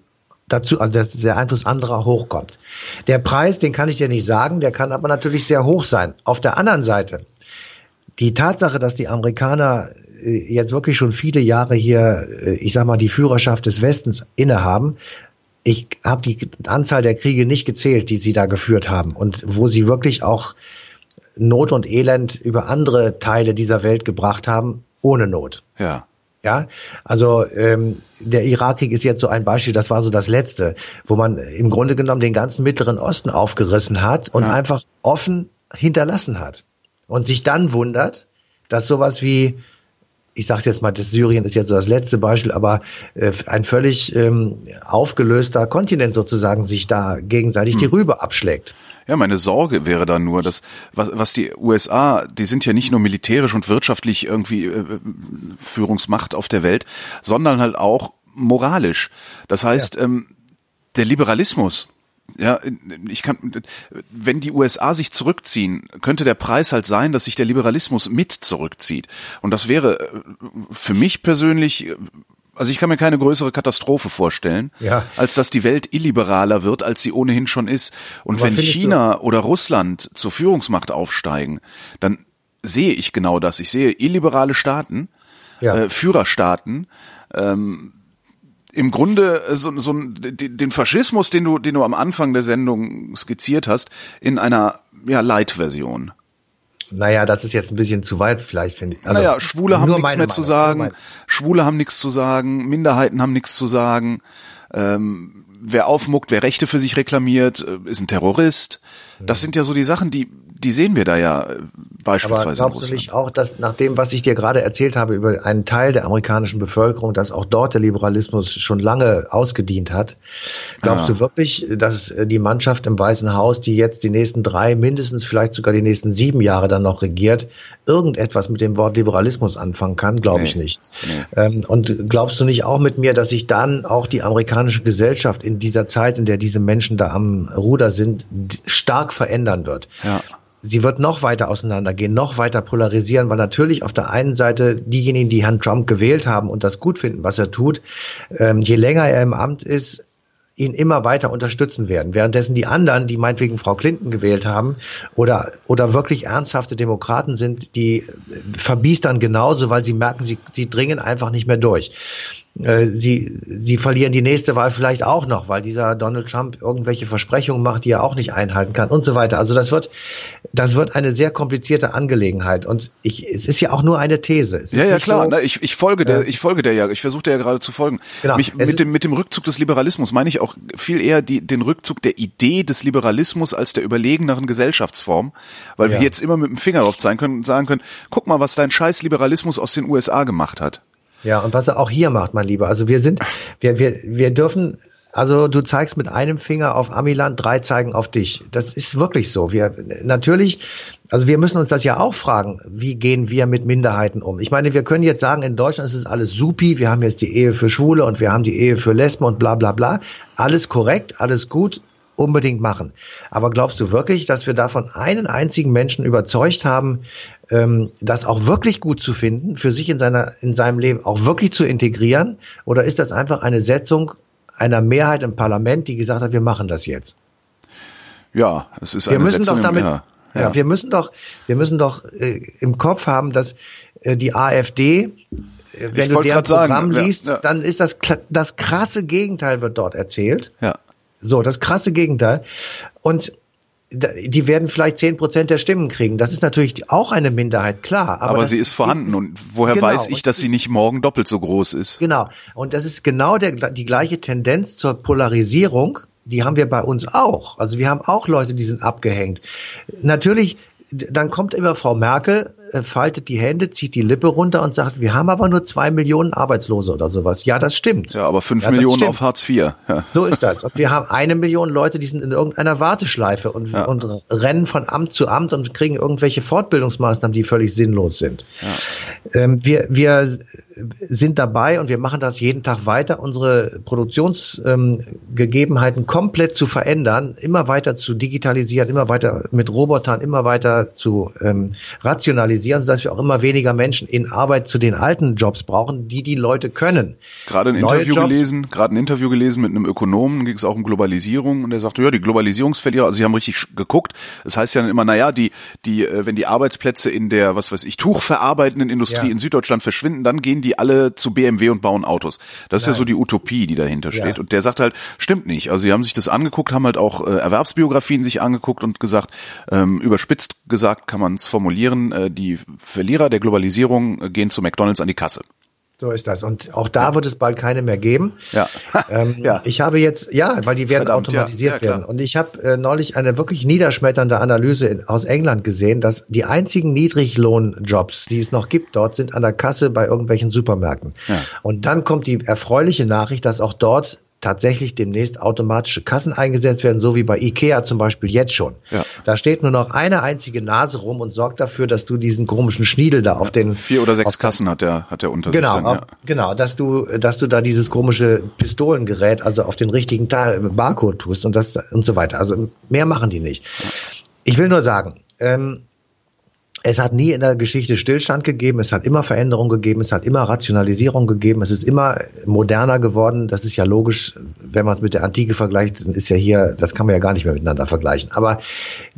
C: dazu, also dass der Einfluss anderer hochkommt. Der Preis, den kann ich dir nicht sagen, der kann aber natürlich sehr hoch sein. Auf der anderen Seite, die Tatsache, dass die Amerikaner äh, jetzt wirklich schon viele Jahre hier, äh, ich sag mal, die Führerschaft des Westens innehaben. Ich habe die Anzahl der Kriege nicht gezählt, die sie da geführt haben und wo sie wirklich auch Not und Elend über andere Teile dieser Welt gebracht haben, ohne Not.
B: Ja.
C: Ja, also ähm, der Irakkrieg ist jetzt so ein Beispiel, das war so das letzte, wo man im Grunde genommen den ganzen Mittleren Osten aufgerissen hat und ja. einfach offen hinterlassen hat. Und sich dann wundert, dass sowas wie ich sage jetzt mal, das Syrien ist jetzt so das letzte Beispiel, aber äh, ein völlig ähm, aufgelöster Kontinent sozusagen sich da gegenseitig hm. die Rübe abschlägt.
B: Ja, meine Sorge wäre dann nur, dass was, was die USA, die sind ja nicht nur militärisch und wirtschaftlich irgendwie äh, Führungsmacht auf der Welt, sondern halt auch moralisch. Das heißt, ja. ähm, der Liberalismus, ja, ich kann, wenn die USA sich zurückziehen, könnte der Preis halt sein, dass sich der Liberalismus mit zurückzieht. Und das wäre für mich persönlich, also ich kann mir keine größere Katastrophe vorstellen, ja. als dass die Welt illiberaler wird, als sie ohnehin schon ist. Und Aber wenn China so? oder Russland zur Führungsmacht aufsteigen, dann sehe ich genau das. Ich sehe illiberale Staaten, ja. äh, Führerstaaten, ähm, im Grunde äh, so, so den Faschismus, den du, den du am Anfang der Sendung skizziert hast, in einer ja, Light-Version.
C: Naja, das ist jetzt ein bisschen zu weit, vielleicht finde ich.
B: Also, naja, Schwule haben nichts mehr Meinung, zu sagen, Schwule haben nichts zu sagen, Minderheiten haben nichts zu sagen. Ähm, wer aufmuckt, wer Rechte für sich reklamiert, äh, ist ein Terrorist. Das sind ja so die Sachen, die, die sehen wir da ja äh, beispielsweise.
C: Aber glaubst du nicht auch, dass nach dem, was ich dir gerade erzählt habe über einen Teil der amerikanischen Bevölkerung, dass auch dort der Liberalismus schon lange ausgedient hat, glaubst ja. du wirklich, dass äh, die Mannschaft im Weißen Haus, die jetzt die nächsten drei, mindestens vielleicht sogar die nächsten sieben Jahre dann noch regiert, irgendetwas mit dem Wort Liberalismus anfangen kann? Glaube nee. ich nicht. Nee. Ähm, und glaubst du nicht auch mit mir, dass sich dann auch die amerikanische Gesellschaft in dieser Zeit, in der diese Menschen da am Ruder sind, stark verändern wird? Ja sie wird noch weiter auseinandergehen, noch weiter polarisieren, weil natürlich auf der einen Seite diejenigen, die Herrn Trump gewählt haben und das gut finden, was er tut, ähm, je länger er im Amt ist, ihn immer weiter unterstützen werden. Währenddessen die anderen, die meinetwegen Frau Clinton gewählt haben oder, oder wirklich ernsthafte Demokraten sind, die verbiestern genauso, weil sie merken, sie, sie dringen einfach nicht mehr durch. Äh, sie, sie verlieren die nächste Wahl vielleicht auch noch, weil dieser Donald Trump irgendwelche Versprechungen macht, die er auch nicht einhalten kann und so weiter. Also das wird, das wird eine sehr komplizierte Angelegenheit. Und ich, es ist ja auch nur eine These.
B: ja, ja, klar. So, ne, ich, ich folge der, ich folge der ja. Ich versuche der ja gerade zu folgen. Genau. Mich, mit dem, mit dem Rückzug des Liberalismus meine ich auch viel eher die, den Rückzug der Idee des Liberalismus als der überlegeneren Gesellschaftsform, weil ja. wir jetzt immer mit dem Finger drauf zeigen können und sagen können, guck mal, was dein scheiß Liberalismus aus den USA gemacht hat.
C: Ja, und was er auch hier macht, mein Lieber. Also wir sind, wir, wir, wir dürfen, also du zeigst mit einem Finger auf Amiland, drei zeigen auf dich. Das ist wirklich so. Wir natürlich, also wir müssen uns das ja auch fragen, wie gehen wir mit Minderheiten um? Ich meine, wir können jetzt sagen, in Deutschland ist es alles supi, wir haben jetzt die Ehe für Schwule und wir haben die Ehe für Lesben und bla bla bla. Alles korrekt, alles gut, unbedingt machen. Aber glaubst du wirklich, dass wir davon einen einzigen Menschen überzeugt haben, ähm, das auch wirklich gut zu finden, für sich in seiner in seinem Leben auch wirklich zu integrieren? Oder ist das einfach eine Setzung einer Mehrheit im Parlament, die gesagt hat, wir machen das jetzt?
B: Ja, es ist
C: wir
B: eine
C: müssen
B: Setzung
C: doch damit, ja. Ja. ja. wir müssen doch, wir müssen doch äh, im Kopf haben, dass äh, die AfD äh, wenn ich du deren Programm sagen, liest, ja, ja. dann ist das das krasse Gegenteil wird dort erzählt. Ja. So, das krasse Gegenteil. Und die werden vielleicht zehn Prozent der Stimmen kriegen. Das ist natürlich auch eine Minderheit, klar.
B: Aber, aber sie ist vorhanden. Und woher genau, weiß ich, dass sie nicht morgen doppelt so groß ist?
C: Genau. Und das ist genau der, die gleiche Tendenz zur Polarisierung. Die haben wir bei uns auch. Also wir haben auch Leute, die sind abgehängt. Natürlich, dann kommt immer Frau Merkel faltet die Hände, zieht die Lippe runter und sagt, wir haben aber nur zwei Millionen Arbeitslose oder sowas. Ja, das stimmt.
B: Ja, aber fünf ja, Millionen auf Hartz IV. Ja.
C: So ist das. Und wir haben eine Million Leute, die sind in irgendeiner Warteschleife und, ja. und rennen von Amt zu Amt und kriegen irgendwelche Fortbildungsmaßnahmen, die völlig sinnlos sind. Ähm, wir, wir sind dabei und wir machen das jeden Tag weiter, unsere Produktionsgegebenheiten ähm, komplett zu verändern, immer weiter zu digitalisieren, immer weiter mit Robotern, immer weiter zu ähm, rationalisieren globalisieren, sodass wir auch immer weniger Menschen in Arbeit zu den alten Jobs brauchen, die die Leute können.
B: Gerade ein Interview Jobs. gelesen, gerade ein Interview gelesen mit einem Ökonomen, ging es auch um Globalisierung und der sagte, ja, die Globalisierungsverlierer, also sie haben richtig geguckt. Das heißt ja immer, naja, die, die, äh, wenn die Arbeitsplätze in der, was weiß ich, Tuchverarbeitenden Industrie ja. in Süddeutschland verschwinden, dann gehen die alle zu BMW und bauen Autos. Das ist Nein. ja so die Utopie, die dahinter steht. Ja. Und der sagt halt, stimmt nicht. Also sie haben sich das angeguckt, haben halt auch äh, Erwerbsbiografien sich angeguckt und gesagt, ähm, überspitzt gesagt kann man es formulieren, äh, die Verlierer der Globalisierung äh, gehen zu McDonalds an die Kasse.
C: So ist das. Und auch da ja. wird es bald keine mehr geben.
B: Ja.
C: Ähm, ja. Ich habe jetzt, ja, weil die werden Verdammt, automatisiert ja. werden. Und ich habe äh, neulich eine wirklich niederschmetternde Analyse in, aus England gesehen, dass die einzigen Niedriglohnjobs, die es noch gibt dort, sind an der Kasse bei irgendwelchen Supermärkten. Ja. Und dann kommt die erfreuliche Nachricht, dass auch dort tatsächlich demnächst automatische Kassen eingesetzt werden, so wie bei Ikea zum Beispiel jetzt schon. Ja. Da steht nur noch eine einzige Nase rum und sorgt dafür, dass du diesen komischen Schniedel da auf den
B: vier oder sechs Kassen hat der hat der unter
C: genau,
B: sich dann,
C: ja. genau, dass du dass du da dieses komische Pistolengerät also auf den richtigen Barcode tust und das und so weiter. Also mehr machen die nicht. Ich will nur sagen, ähm, es hat nie in der Geschichte Stillstand gegeben, es hat immer Veränderung gegeben, es hat immer Rationalisierung gegeben, es ist immer moderner geworden. Das ist ja logisch, wenn man es mit der Antike vergleicht, dann ist ja hier, das kann man ja gar nicht mehr miteinander vergleichen. Aber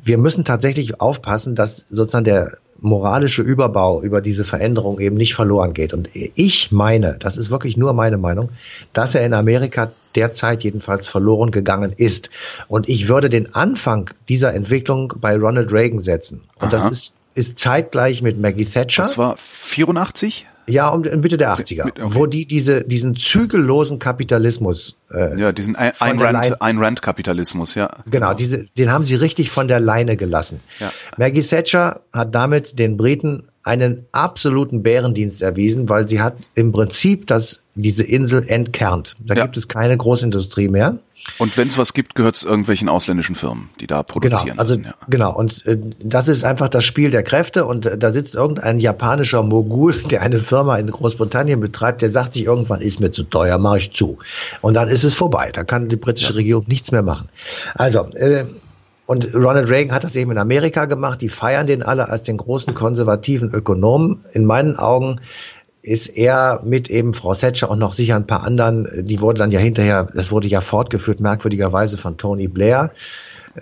C: wir müssen tatsächlich aufpassen, dass sozusagen der moralische Überbau über diese Veränderung eben nicht verloren geht. Und ich meine, das ist wirklich nur meine Meinung, dass er in Amerika derzeit jedenfalls verloren gegangen ist. Und ich würde den Anfang dieser Entwicklung bei Ronald Reagan setzen. Und Aha. das ist ist zeitgleich mit Maggie Thatcher.
B: Das war 84?
C: Ja, um Mitte der 80er, okay. wo die diese diesen zügellosen Kapitalismus
B: äh, ja diesen ein, ein Rand ein Rand Kapitalismus ja
C: genau, genau diese den haben sie richtig von der Leine gelassen. Ja. Maggie Thatcher hat damit den Briten einen absoluten Bärendienst erwiesen, weil sie hat im Prinzip das diese Insel entkernt. Da ja. gibt es keine Großindustrie mehr.
B: Und wenn es was gibt, gehört es irgendwelchen ausländischen Firmen, die da produzieren.
C: Genau, also,
B: müssen, ja.
C: genau. Und äh, das ist einfach das Spiel der Kräfte. Und äh, da sitzt irgendein japanischer Mogul, der eine Firma in Großbritannien betreibt, der sagt sich irgendwann, ist mir zu teuer, mache ich zu. Und dann ist es vorbei. Da kann die britische ja. Regierung nichts mehr machen. Also, äh, und Ronald Reagan hat das eben in Amerika gemacht. Die feiern den alle als den großen konservativen Ökonomen. In meinen Augen ist er mit eben Frau Thatcher und noch sicher ein paar anderen, die wurde dann ja hinterher, das wurde ja fortgeführt, merkwürdigerweise von Tony Blair.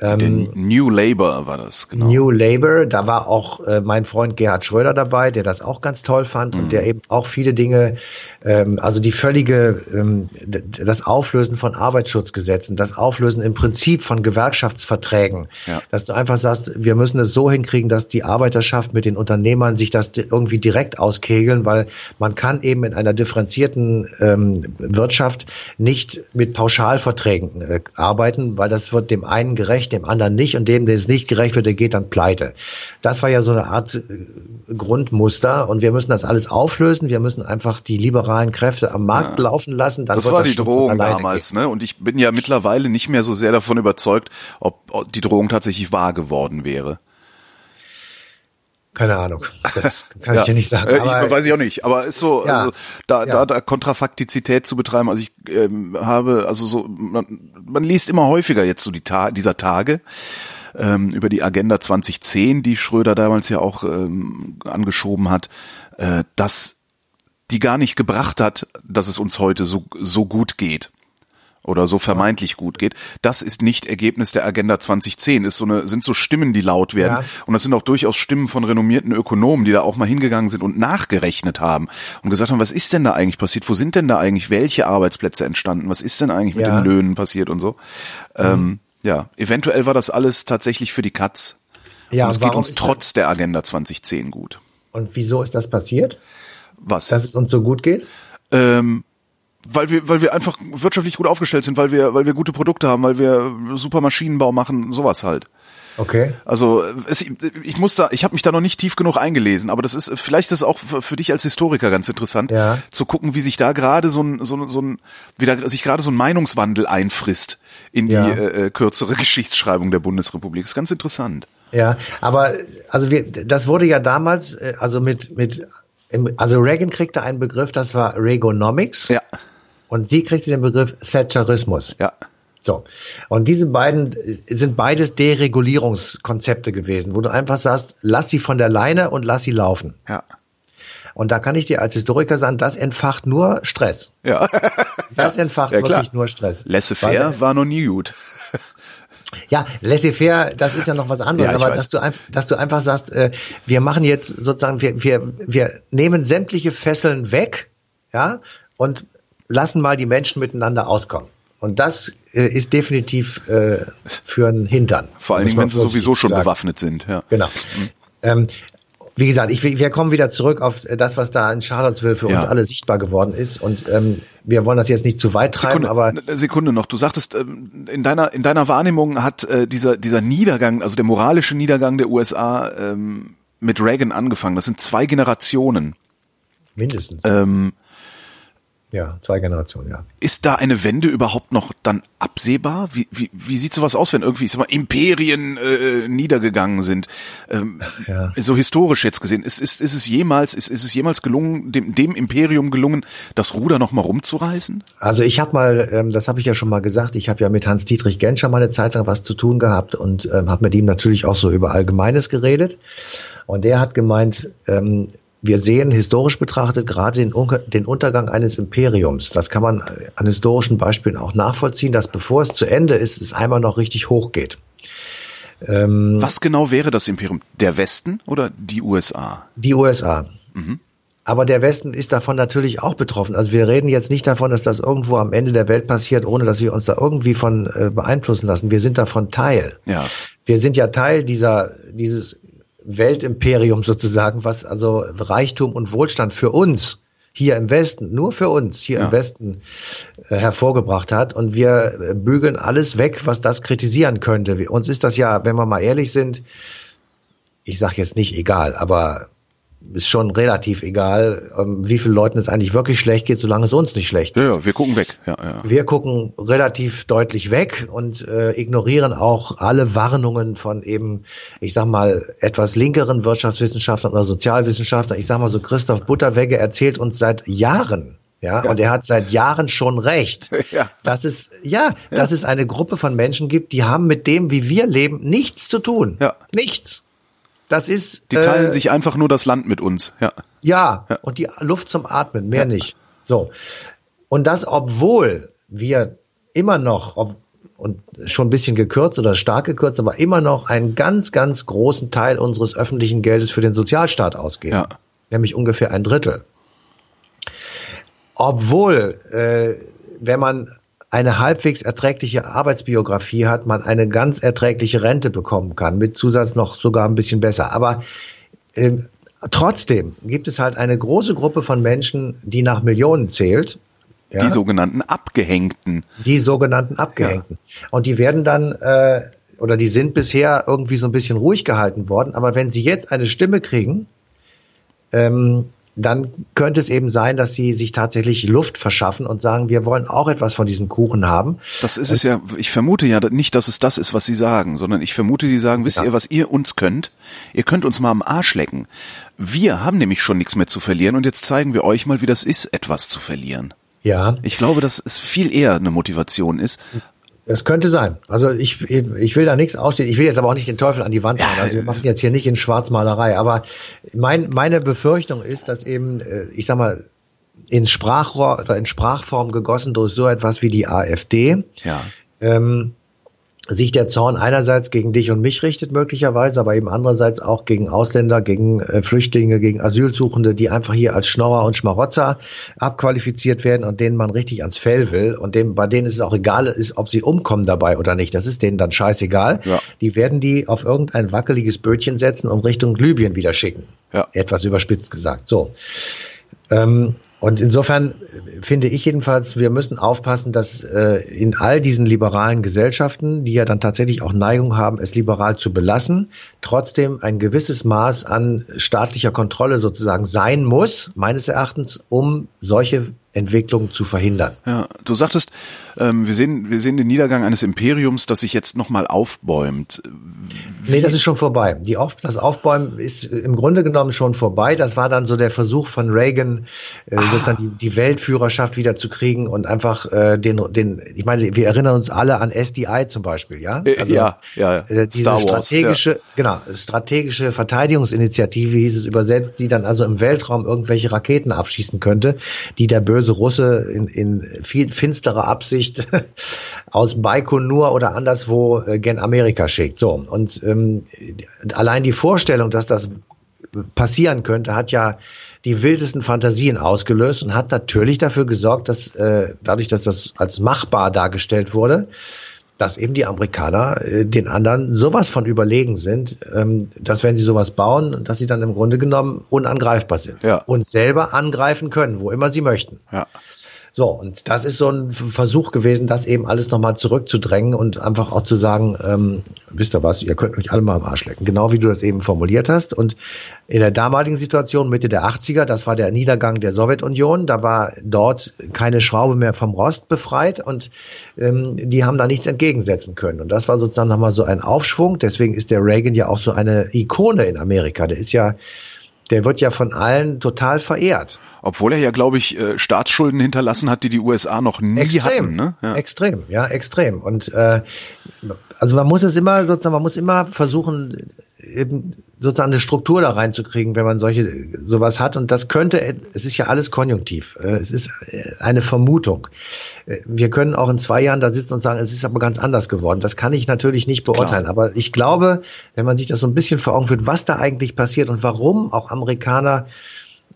B: Ähm, New Labour war das,
C: genau. New Labour, da war auch äh, mein Freund Gerhard Schröder dabei, der das auch ganz toll fand mhm. und der eben auch viele Dinge ähm, also die völlige, ähm, das Auflösen von Arbeitsschutzgesetzen, das Auflösen im Prinzip von Gewerkschaftsverträgen, ja. dass du einfach sagst, wir müssen es so hinkriegen, dass die Arbeiterschaft mit den Unternehmern sich das irgendwie direkt auskegeln, weil man kann eben in einer differenzierten ähm, Wirtschaft nicht mit Pauschalverträgen äh, arbeiten, weil das wird dem einen gerecht, dem anderen nicht und dem, der es nicht gerecht wird, der geht dann pleite. Das war ja so eine Art äh, Grundmuster und wir müssen das alles auflösen, wir müssen einfach die liberalen liberalen Kräfte am Markt ja. laufen lassen.
B: Dann das war das die Drohung damals, gehen. ne? Und ich bin ja mittlerweile nicht mehr so sehr davon überzeugt, ob die Drohung tatsächlich wahr geworden wäre.
C: Keine Ahnung. Das kann ja. ich dir nicht sagen.
B: Äh, ich, weiß ich auch nicht. Aber ist so, ja. also, da, ja. da, da Kontrafaktizität zu betreiben. Also ich ähm, habe, also so, man, man liest immer häufiger jetzt so die Ta dieser Tage ähm, über die Agenda 2010, die Schröder damals ja auch ähm, angeschoben hat, äh, dass die gar nicht gebracht hat, dass es uns heute so, so gut geht oder so vermeintlich gut geht. Das ist nicht Ergebnis der Agenda 2010. Ist so eine, sind so Stimmen, die laut werden. Ja. Und das sind auch durchaus Stimmen von renommierten Ökonomen, die da auch mal hingegangen sind und nachgerechnet haben und gesagt haben, was ist denn da eigentlich passiert? Wo sind denn da eigentlich welche Arbeitsplätze entstanden? Was ist denn eigentlich mit ja. den Löhnen passiert und so? Mhm. Ähm, ja, eventuell war das alles tatsächlich für die Katz. Ja, und es geht uns trotz der Agenda 2010 gut.
C: Und wieso ist das passiert?
B: Was?
C: Dass es uns so gut geht?
B: Ähm, weil wir, weil wir einfach wirtschaftlich gut aufgestellt sind, weil wir, weil wir gute Produkte haben, weil wir super Maschinenbau machen, sowas halt.
C: Okay.
B: Also es, ich muss da, ich habe mich da noch nicht tief genug eingelesen, aber das ist vielleicht ist es auch für, dich als Historiker ganz interessant, ja. zu gucken, wie sich da gerade so ein, so, so ein, wie da sich gerade so ein Meinungswandel einfrisst in die ja. äh, äh kürzere Geschichtsschreibung der Bundesrepublik. Das ist ganz interessant.
C: Ja, aber also wir, das wurde ja damals, äh, also mit mit also Reagan kriegte einen Begriff, das war Reaganomics.
B: Ja.
C: Und sie kriegte den Begriff Thatcherismus.
B: Ja.
C: So. Und diese beiden sind beides Deregulierungskonzepte gewesen, wo du einfach sagst, lass sie von der Leine und lass sie laufen.
B: Ja.
C: Und da kann ich dir als Historiker sagen, das entfacht nur Stress.
B: Ja.
C: Das entfacht
B: Ja,
C: wirklich nur Stress.
B: Laissez-faire war noch nie gut.
C: Ja, laissez-faire, das ist ja noch was anderes,
B: Ja,
C: aber
B: weiß.
C: dass du, einfach, dass du einfach sagst, äh, wir machen jetzt sozusagen, wir, wir, wir nehmen sämtliche Fesseln weg, ja, und lassen mal die Menschen miteinander auskommen. Und das äh, ist definitiv äh, für einen Hintern.
B: Vor allen Dingen, wenn sie sowieso schon
C: sagen.
B: bewaffnet sind. Ja.
C: Genau. Ähm, wie gesagt, ich, wir kommen wieder zurück auf das, was da in Charlottesville für
B: Ja.
C: uns alle sichtbar geworden ist. Und ähm, wir wollen das jetzt nicht zu weit treiben,
B: Sekunde,
C: aber
B: eine Sekunde noch. Du sagtest, ähm, in deiner, in deiner Wahrnehmung hat äh, dieser, dieser Niedergang, also der moralische Niedergang der USA ähm, mit Reagan angefangen. Das sind zwei Generationen.
C: mindestens.
B: Ähm,
C: ja, zwei Generationen, ja.
B: ist da eine Wende überhaupt noch dann absehbar? Wie, wie, wie sieht sowas aus, wenn irgendwie ich sag mal, Imperien äh, niedergegangen sind? Ähm,
C: Ja.
B: So historisch jetzt gesehen, ist, ist, ist es jemals, ist, ist es jemals gelungen, dem, dem Imperium gelungen, das Ruder noch mal rumzureißen?
C: Also ich habe mal, ähm, das habe ich ja schon mal gesagt, ich habe ja mit Hans-Dietrich Genscher mal eine Zeit lang was zu tun gehabt und ähm, habe mit ihm natürlich auch so über Allgemeines geredet. Und der hat gemeint, ähm, wir sehen historisch betrachtet gerade den, den Untergang eines Imperiums. Das kann man an historischen Beispielen auch nachvollziehen, dass bevor es zu Ende ist, es einmal noch richtig hochgeht. Ähm,
B: Was genau wäre das Imperium? Der Westen oder die USA?
C: Die USA. Aber der Westen ist davon natürlich auch betroffen. Also wir reden jetzt nicht davon, dass das irgendwo am Ende der Welt passiert, ohne dass wir uns da irgendwie von äh, beeinflussen lassen. Wir sind davon Teil.
B: Ja.
C: Wir sind ja Teil dieser, dieses Weltimperium sozusagen, was also Reichtum und Wohlstand für uns hier im Westen, nur für uns hier
B: Ja.
C: im Westen äh, hervorgebracht hat. Und wir äh, bügeln alles weg, was das kritisieren könnte. Uns ist das ja, wenn wir mal ehrlich sind, ich sage jetzt nicht egal, aber ist schon relativ egal, ähm, wie vielen Leuten es eigentlich wirklich schlecht geht, solange es uns nicht schlecht geht.
B: Ja, ja, wir gucken weg. Ja, ja.
C: Wir gucken relativ deutlich weg und äh, ignorieren auch alle Warnungen von eben, ich sag mal, etwas linkeren Wirtschaftswissenschaftlern oder Sozialwissenschaftlern. Ich sag mal so, Christoph Butterwegge erzählt uns seit Jahren, ja, und er hat seit Jahren schon recht,
B: Ja.
C: dass es, ja, dass es eine Gruppe von Menschen gibt, die haben mit dem, wie wir leben, nichts zu tun.
B: Ja.
C: Nichts. Das ist.
B: Die teilen
C: äh,
B: sich einfach nur das Land mit uns. Ja.
C: ja, und die Luft zum Atmen, mehr nicht. So. Und das, obwohl wir immer noch, ob, und schon ein bisschen gekürzt oder stark gekürzt, aber immer noch einen ganz, ganz großen Teil unseres öffentlichen Geldes für den Sozialstaat ausgeben.
B: Ja.
C: Nämlich ungefähr ein Drittel. Obwohl, äh, wenn man eine halbwegs erträgliche Arbeitsbiografie hat, man eine ganz erträgliche Rente bekommen kann, mit Zusatz noch sogar ein bisschen besser. Aber ähm, trotzdem gibt es halt eine große Gruppe von Menschen, die nach Millionen zählt. Ja?
B: Die sogenannten Abgehängten.
C: die sogenannten Abgehängten. Und die werden dann, äh, oder die sind bisher irgendwie so ein bisschen ruhig gehalten worden, aber wenn sie jetzt eine Stimme kriegen, ähm, dann könnte es eben sein, dass sie sich tatsächlich Luft verschaffen und sagen, wir wollen auch etwas von diesem Kuchen haben.
B: Das ist es ja, ich vermute ja nicht, dass es das ist, was sie sagen, sondern ich vermute, die sagen, wisst
C: Ja.
B: ihr, was ihr uns könnt? Ihr könnt uns mal am Arsch lecken. Wir haben nämlich schon nichts mehr zu verlieren und jetzt zeigen wir euch mal, wie das ist, etwas zu verlieren.
C: Ja,
B: Ich glaube, dass es viel eher eine Motivation ist.
C: Es könnte sein. Also ich, ich will da nichts ausstehen. Ich will jetzt aber auch nicht den Teufel an die Wand machen. Also wir machen jetzt hier nicht in Schwarzmalerei. Aber mein, meine Befürchtung ist, dass eben, äh, ich sag mal, ins Sprachrohr oder in Sprachform gegossen durch so etwas wie die AfD,
B: Ja.
C: ähm, sich der Zorn einerseits gegen dich und mich richtet möglicherweise, aber eben andererseits auch gegen Ausländer, gegen äh, Flüchtlinge, gegen Asylsuchende, die einfach hier als Schnorrer und Schmarotzer abqualifiziert werden und denen man richtig ans Fell will und dem, bei denen ist es auch egal ist, ob sie umkommen dabei oder nicht. Das ist denen dann scheißegal.
B: Ja.
C: Die werden die auf irgendein wackeliges Bötchen setzen und Richtung Libyen wieder schicken.
B: Ja.
C: Etwas überspitzt gesagt. So. Ähm, und insofern finde ich jedenfalls, wir müssen aufpassen, dass äh, in all diesen liberalen Gesellschaften, die ja dann tatsächlich auch Neigung haben, es liberal zu belassen, trotzdem ein gewisses Maß an staatlicher Kontrolle sozusagen sein muss, meines Erachtens, um solche Entwicklungen zu verhindern.
B: Ja, du sagtest, ähm, wir sehen, wir sehen den Niedergang eines Imperiums, das sich jetzt nochmal aufbäumt.
C: Nee, das ist schon vorbei. Die Auf, das Aufbäumen ist im Grunde genommen schon vorbei. Das war dann so der Versuch von Reagan, äh, ah. sozusagen die, die Weltführerschaft wieder zu kriegen und einfach äh, den, den, ich meine, wir erinnern uns alle an SDI zum Beispiel, ja?
B: Äh, also, ja, ja, ja.
C: Äh, diese Star Wars, strategische, ja. genau, strategische Verteidigungsinitiative hieß es übersetzt, die dann also im Weltraum irgendwelche Raketen abschießen könnte, die der böse Russe in, in viel finsterer Absicht aus Baikonur oder anderswo äh, gen Amerika schickt. So und ähm, allein die Vorstellung, dass das passieren könnte, hat ja die wildesten Fantasien ausgelöst und hat natürlich dafür gesorgt, dass äh, dadurch, dass das als machbar dargestellt wurde, dass eben die Amerikaner äh, den anderen sowas von überlegen sind, ähm, dass wenn sie sowas bauen, dass sie dann im Grunde genommen unangreifbar sind
B: ja.
C: und selber angreifen können, wo immer sie möchten.
B: Ja.
C: So, und das ist so ein Versuch gewesen, das eben alles nochmal zurückzudrängen und einfach auch zu sagen, ähm, wisst ihr was, ihr könnt euch alle mal am Arsch lecken, genau wie du das eben formuliert hast. Und in der damaligen Situation, Mitte der 80er, das war der Niedergang der Sowjetunion, da war dort keine Schraube mehr vom Rost befreit und ähm, die haben da nichts entgegensetzen können. Und das war sozusagen nochmal so ein Aufschwung. Deswegen ist der Reagan ja auch so eine Ikone in Amerika. Der ist ja der wird ja von allen total verehrt.
B: Obwohl er ja, glaube ich, äh, Staatsschulden hinterlassen hat, die die USA noch nie
C: extrem,
B: hatten. Ne?
C: Ja. Extrem, ja, extrem. Und äh, also man muss es immer sozusagen, man muss immer versuchen, eben sozusagen eine Struktur da reinzukriegen, wenn man solche sowas hat. Und das könnte, es ist ja alles konjunktiv. Äh, es ist äh, eine Vermutung. Äh, wir können auch in zwei Jahren da sitzen und sagen, es ist aber ganz anders geworden. Das kann ich natürlich nicht beurteilen. Klar. Aber ich glaube, wenn man sich das so ein bisschen vor Augen führt, was da eigentlich passiert und warum auch Amerikaner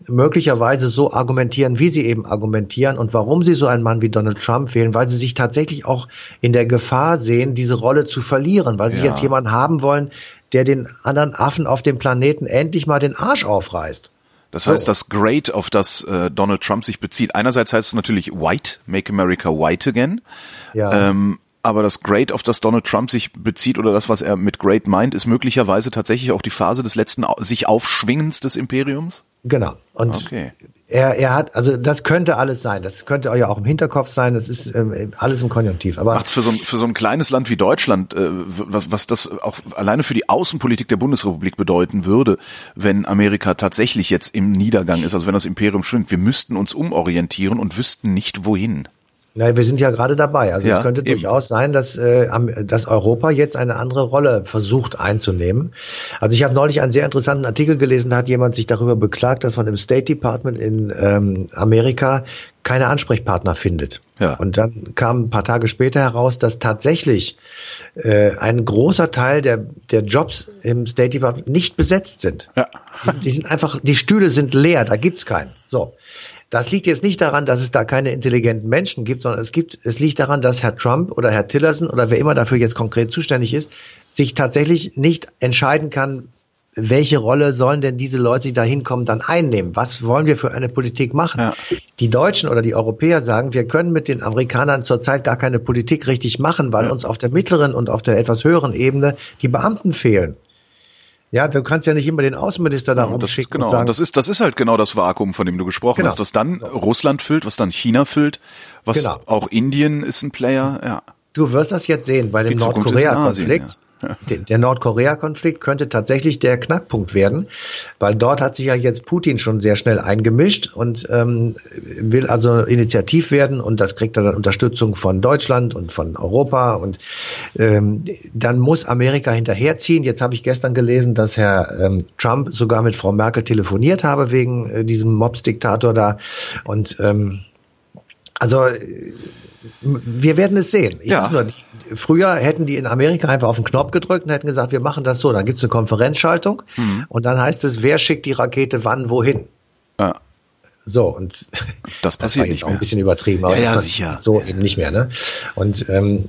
C: möglicherweise so argumentieren, wie sie eben argumentieren und warum sie so einen Mann wie Donald Trump wählen, weil sie sich tatsächlich auch in der Gefahr sehen, diese Rolle zu verlieren, weil sie ja. jetzt jemanden haben wollen, der den anderen Affen auf dem Planeten endlich mal den Arsch aufreißt.
B: Das heißt, so. das Great, auf das äh, Donald Trump sich bezieht, einerseits heißt es natürlich White, Make America White Again. Ja. Ähm, aber das Great, auf das Donald Trump sich bezieht oder das, was er mit Great meint, ist möglicherweise tatsächlich auch die Phase des letzten sich Aufschwingens des Imperiums?
C: Genau. Und okay. Er, er hat, also das könnte alles sein. Das könnte ja auch im Hinterkopf sein. Das ist ähm, alles im Konjunktiv. Aber
B: macht's für so ein für so ein kleines Land wie Deutschland, äh, was was das auch alleine für die Außenpolitik der Bundesrepublik bedeuten würde, wenn Amerika tatsächlich jetzt im Niedergang ist, also wenn das Imperium schwingt, wir müssten uns umorientieren und wüssten nicht wohin.
C: Na, wir sind ja gerade dabei. Also ja, es könnte eben. durchaus sein, dass, äh, dass Europa jetzt eine andere Rolle versucht einzunehmen. Also ich habe neulich einen sehr interessanten Artikel gelesen, da hat jemand sich darüber beklagt, dass man im State Department in ähm, Amerika keine Ansprechpartner findet. Ja. Und dann kam ein paar Tage später heraus, dass tatsächlich äh, ein großer Teil der, der Jobs im State Department nicht besetzt sind. Ja. Die, sind. die sind einfach, die Stühle sind leer, da gibt's keinen. So. Das liegt jetzt nicht daran, dass es da keine intelligenten Menschen gibt, sondern es gibt, es liegt daran, dass Herr Trump oder Herr Tillerson oder wer immer dafür jetzt konkret zuständig ist, sich tatsächlich nicht entscheiden kann, welche Rolle sollen denn diese Leute, die da hinkommen, dann einnehmen? Was wollen wir für eine Politik machen? Ja. Die Deutschen oder die Europäer sagen, wir können mit den Amerikanern zurzeit gar keine Politik richtig machen, weil ja. uns auf der mittleren und auf der etwas höheren Ebene die Beamten fehlen. Ja, du kannst ja nicht immer den Außenminister da ja, rumschicken.
B: Genau,
C: und sagen,
B: das ist, das ist halt genau das Vakuum, von dem du gesprochen genau. hast, das dann Russland füllt, was dann China füllt, was genau. auch Indien ist ein Player, ja.
C: Du wirst das jetzt sehen bei dem Nordkorea-Konflikt. Der Nordkorea-Konflikt könnte tatsächlich der Knackpunkt werden, weil dort hat sich ja jetzt Putin schon sehr schnell eingemischt und ähm, will also initiativ werden und das kriegt dann Unterstützung von Deutschland und von Europa und ähm, dann muss Amerika hinterherziehen. Jetzt habe ich gestern gelesen, dass Herr ähm, Trump sogar mit Frau Merkel telefoniert habe wegen äh, diesem Mobs-Diktator da und ähm, also wir werden es sehen. Ich ja. nur, früher hätten die in Amerika einfach auf den Knopf gedrückt und hätten gesagt, wir machen das so. Dann gibt es eine Konferenzschaltung mhm. und dann heißt es, wer schickt die Rakete wann, wohin. Ja. So, und
B: das passiert das
C: nicht
B: auch mehr.
C: ein bisschen übertrieben, aber
B: ja, ja, sicher.
C: so eben nicht mehr. Ne? Und ähm,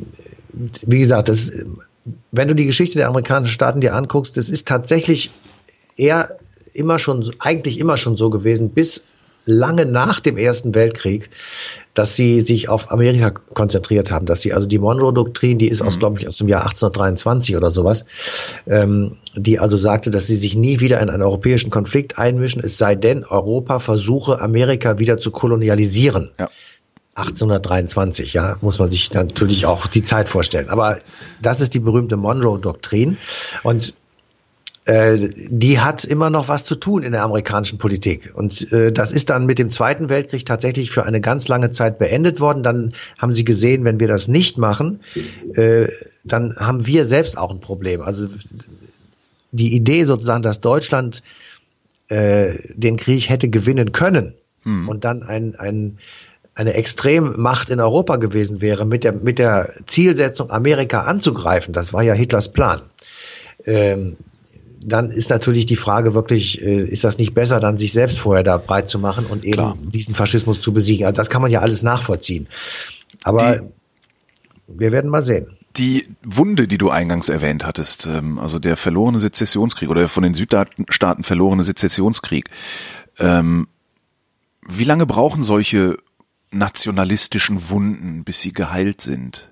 C: wie gesagt, das, wenn du die Geschichte der amerikanischen Staaten dir anguckst, das ist tatsächlich eher immer schon, eigentlich immer schon so gewesen, bis lange nach dem Ersten Weltkrieg, dass sie sich auf Amerika konzentriert haben, dass sie also die Monroe-Doktrin, die ist aus, mhm. glaube ich, aus dem Jahr 1823 oder sowas, ähm, die also sagte, dass sie sich nie wieder in einen europäischen Konflikt einmischen, es sei denn, Europa versuche, Amerika wieder zu kolonialisieren. Ja. 1823, ja, muss man sich natürlich auch die Zeit vorstellen. Aber das ist die berühmte Monroe-Doktrin. Und äh, die hat immer noch was zu tun in der amerikanischen Politik. Und äh, das ist dann mit dem Zweiten Weltkrieg tatsächlich für eine ganz lange Zeit beendet worden. Dann haben sie gesehen, wenn wir das nicht machen, äh, dann haben wir selbst auch ein Problem. Also die Idee sozusagen, dass Deutschland äh, den Krieg hätte gewinnen können hm. und dann ein, ein eine Extremmacht in Europa gewesen wäre, mit der, mit der Zielsetzung, Amerika anzugreifen, das war ja Hitlers Plan. Ähm, dann ist natürlich die Frage wirklich, äh, ist das nicht besser, dann sich selbst vorher da breit zu machen und eben Klar. diesen Faschismus zu besiegen? Also das kann man ja alles nachvollziehen. Aber die, wir werden mal sehen.
B: Die Wunde, die du eingangs erwähnt hattest, ähm, also der verlorene Sezessionskrieg oder von den Südstaaten verlorene Sezessionskrieg, ähm, wie lange brauchen solche nationalistischen Wunden, bis sie geheilt sind?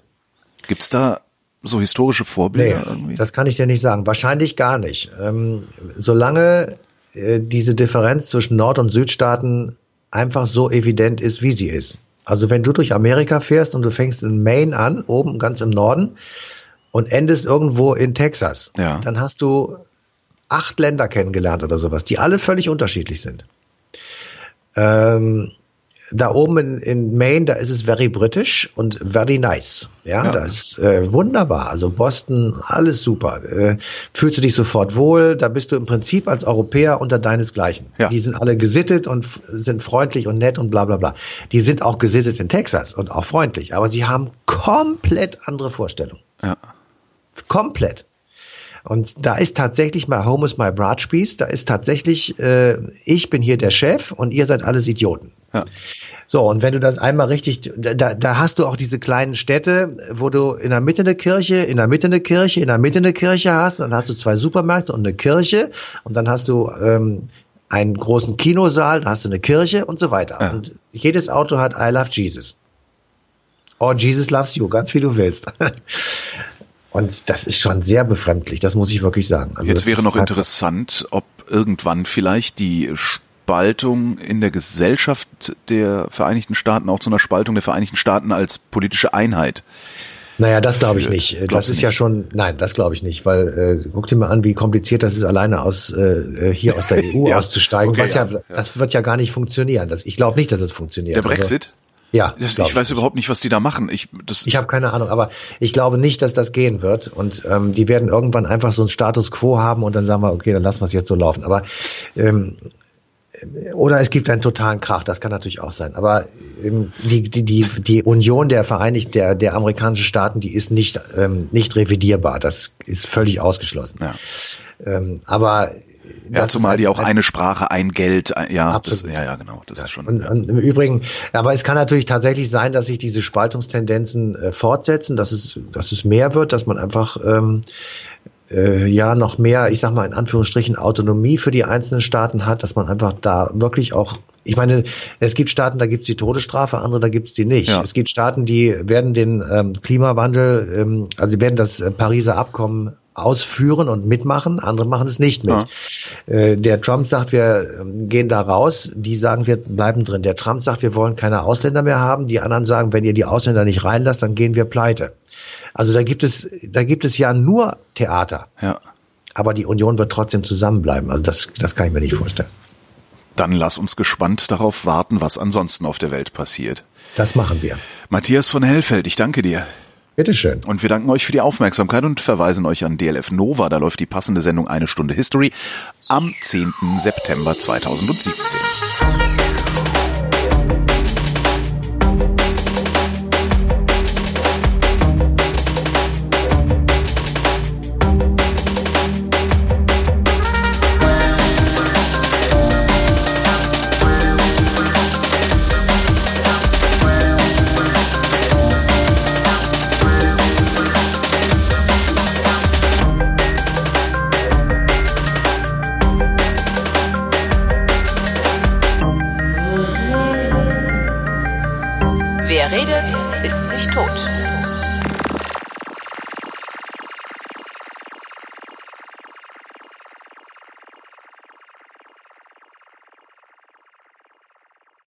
B: Gibt's da so historische Vorbilder
C: nee, irgendwie? Das kann ich dir nicht sagen. Wahrscheinlich gar nicht. Ähm, solange äh, diese Differenz zwischen Nord- und Südstaaten einfach so evident ist, wie sie ist. Also wenn du durch Amerika fährst und du fängst in Maine an, oben ganz im Norden, und endest irgendwo in Texas, ja. dann hast du acht Länder kennengelernt oder sowas, die alle völlig unterschiedlich sind. Ähm, da oben in, in Maine, da ist es very British und very nice. Ja, ja. das ist äh, wunderbar. Also Boston, alles super. Äh, fühlst du dich sofort wohl, da bist du im Prinzip als Europäer unter deinesgleichen. Ja. Die sind alle gesittet und sind freundlich und nett und bla bla bla. Die sind auch gesittet in Texas und auch freundlich, aber sie haben komplett andere Vorstellungen. Ja. Komplett. Und da ist tatsächlich my home is my Bratspieß, da ist tatsächlich, äh, ich bin hier der Chef und ihr seid alles Idioten. Ja. So, und wenn du das einmal richtig, da, da hast du auch diese kleinen Städte, wo du in der Mitte eine Kirche, in der Mitte eine Kirche, in der Mitte eine Kirche hast, dann hast du zwei Supermärkte und eine Kirche und dann hast du ähm, einen großen Kinosaal, dann hast du eine Kirche und so weiter. Ja. Und jedes Auto hat I love Jesus. Oh, Jesus loves you, ganz wie du willst. Und das ist schon sehr befremdlich, das muss ich wirklich sagen.
B: Also Jetzt wäre noch interessant, ob irgendwann vielleicht die Spaltung in der Gesellschaft der Vereinigten Staaten auch zu einer Spaltung der Vereinigten Staaten als politische Einheit.
C: Naja, das glaube ich nicht. Das ist nicht? ja schon, nein, das glaube ich nicht, weil äh, guck dir mal an, wie kompliziert das ist, alleine aus äh, hier aus der EU ja, auszusteigen. Okay, was ja, ja, das wird ja gar nicht funktionieren. Das, ich glaube nicht, dass es funktioniert.
B: Der Brexit? Also,
C: ja.
B: Das, ich weiß überhaupt nicht, was die da machen. Ich,
C: das ich habe keine Ahnung, aber ich glaube nicht, dass das gehen wird. Und ähm, die werden irgendwann einfach so einen Status quo haben und dann sagen wir, okay, dann lassen wir es jetzt so laufen. Aber ähm, oder es gibt einen totalen Krach, das kann natürlich auch sein. Aber ähm, die, die, die, die Union der Vereinigten, der, der amerikanischen Staaten, die ist nicht, ähm, nicht revidierbar. Das ist völlig ausgeschlossen. Ja. Ähm, aber
B: ja, zumal halt, die auch eine Sprache, ein Geld, ein, ja, das, ja, ja, genau, das ja. ist schon.
C: Und,
B: ja.
C: und im Übrigen, aber es kann natürlich tatsächlich sein, dass sich diese Spaltungstendenzen äh, fortsetzen, dass es, dass es mehr wird, dass man einfach ähm, äh, ja noch mehr, ich sag mal in Anführungsstrichen Autonomie für die einzelnen Staaten hat, dass man einfach da wirklich auch ich meine, es gibt Staaten, da gibt es die Todesstrafe, andere, da gibt es die nicht. Ja. Es gibt Staaten, die werden den ähm, Klimawandel, ähm, also sie werden das äh, Pariser Abkommen ausführen und mitmachen, andere machen es nicht mit. Ja. Äh, der Trump sagt, wir ähm, gehen da raus, die sagen, wir bleiben drin. Der Trump sagt, wir wollen keine Ausländer mehr haben, die anderen sagen, wenn ihr die Ausländer nicht reinlasst, dann gehen wir pleite. Also da gibt es, da gibt es ja nur Theater. Ja. Aber die Union wird trotzdem zusammenbleiben. Also das, das kann ich mir nicht vorstellen.
B: Dann lass uns gespannt darauf warten, was ansonsten auf der Welt passiert.
C: Das machen wir.
B: Matthias von Hellfeld, ich danke dir.
C: Bitteschön.
B: Und wir danken euch für die Aufmerksamkeit und verweisen euch an DLF Nova. Da läuft die passende Sendung Eine Stunde History am 10. September 2017.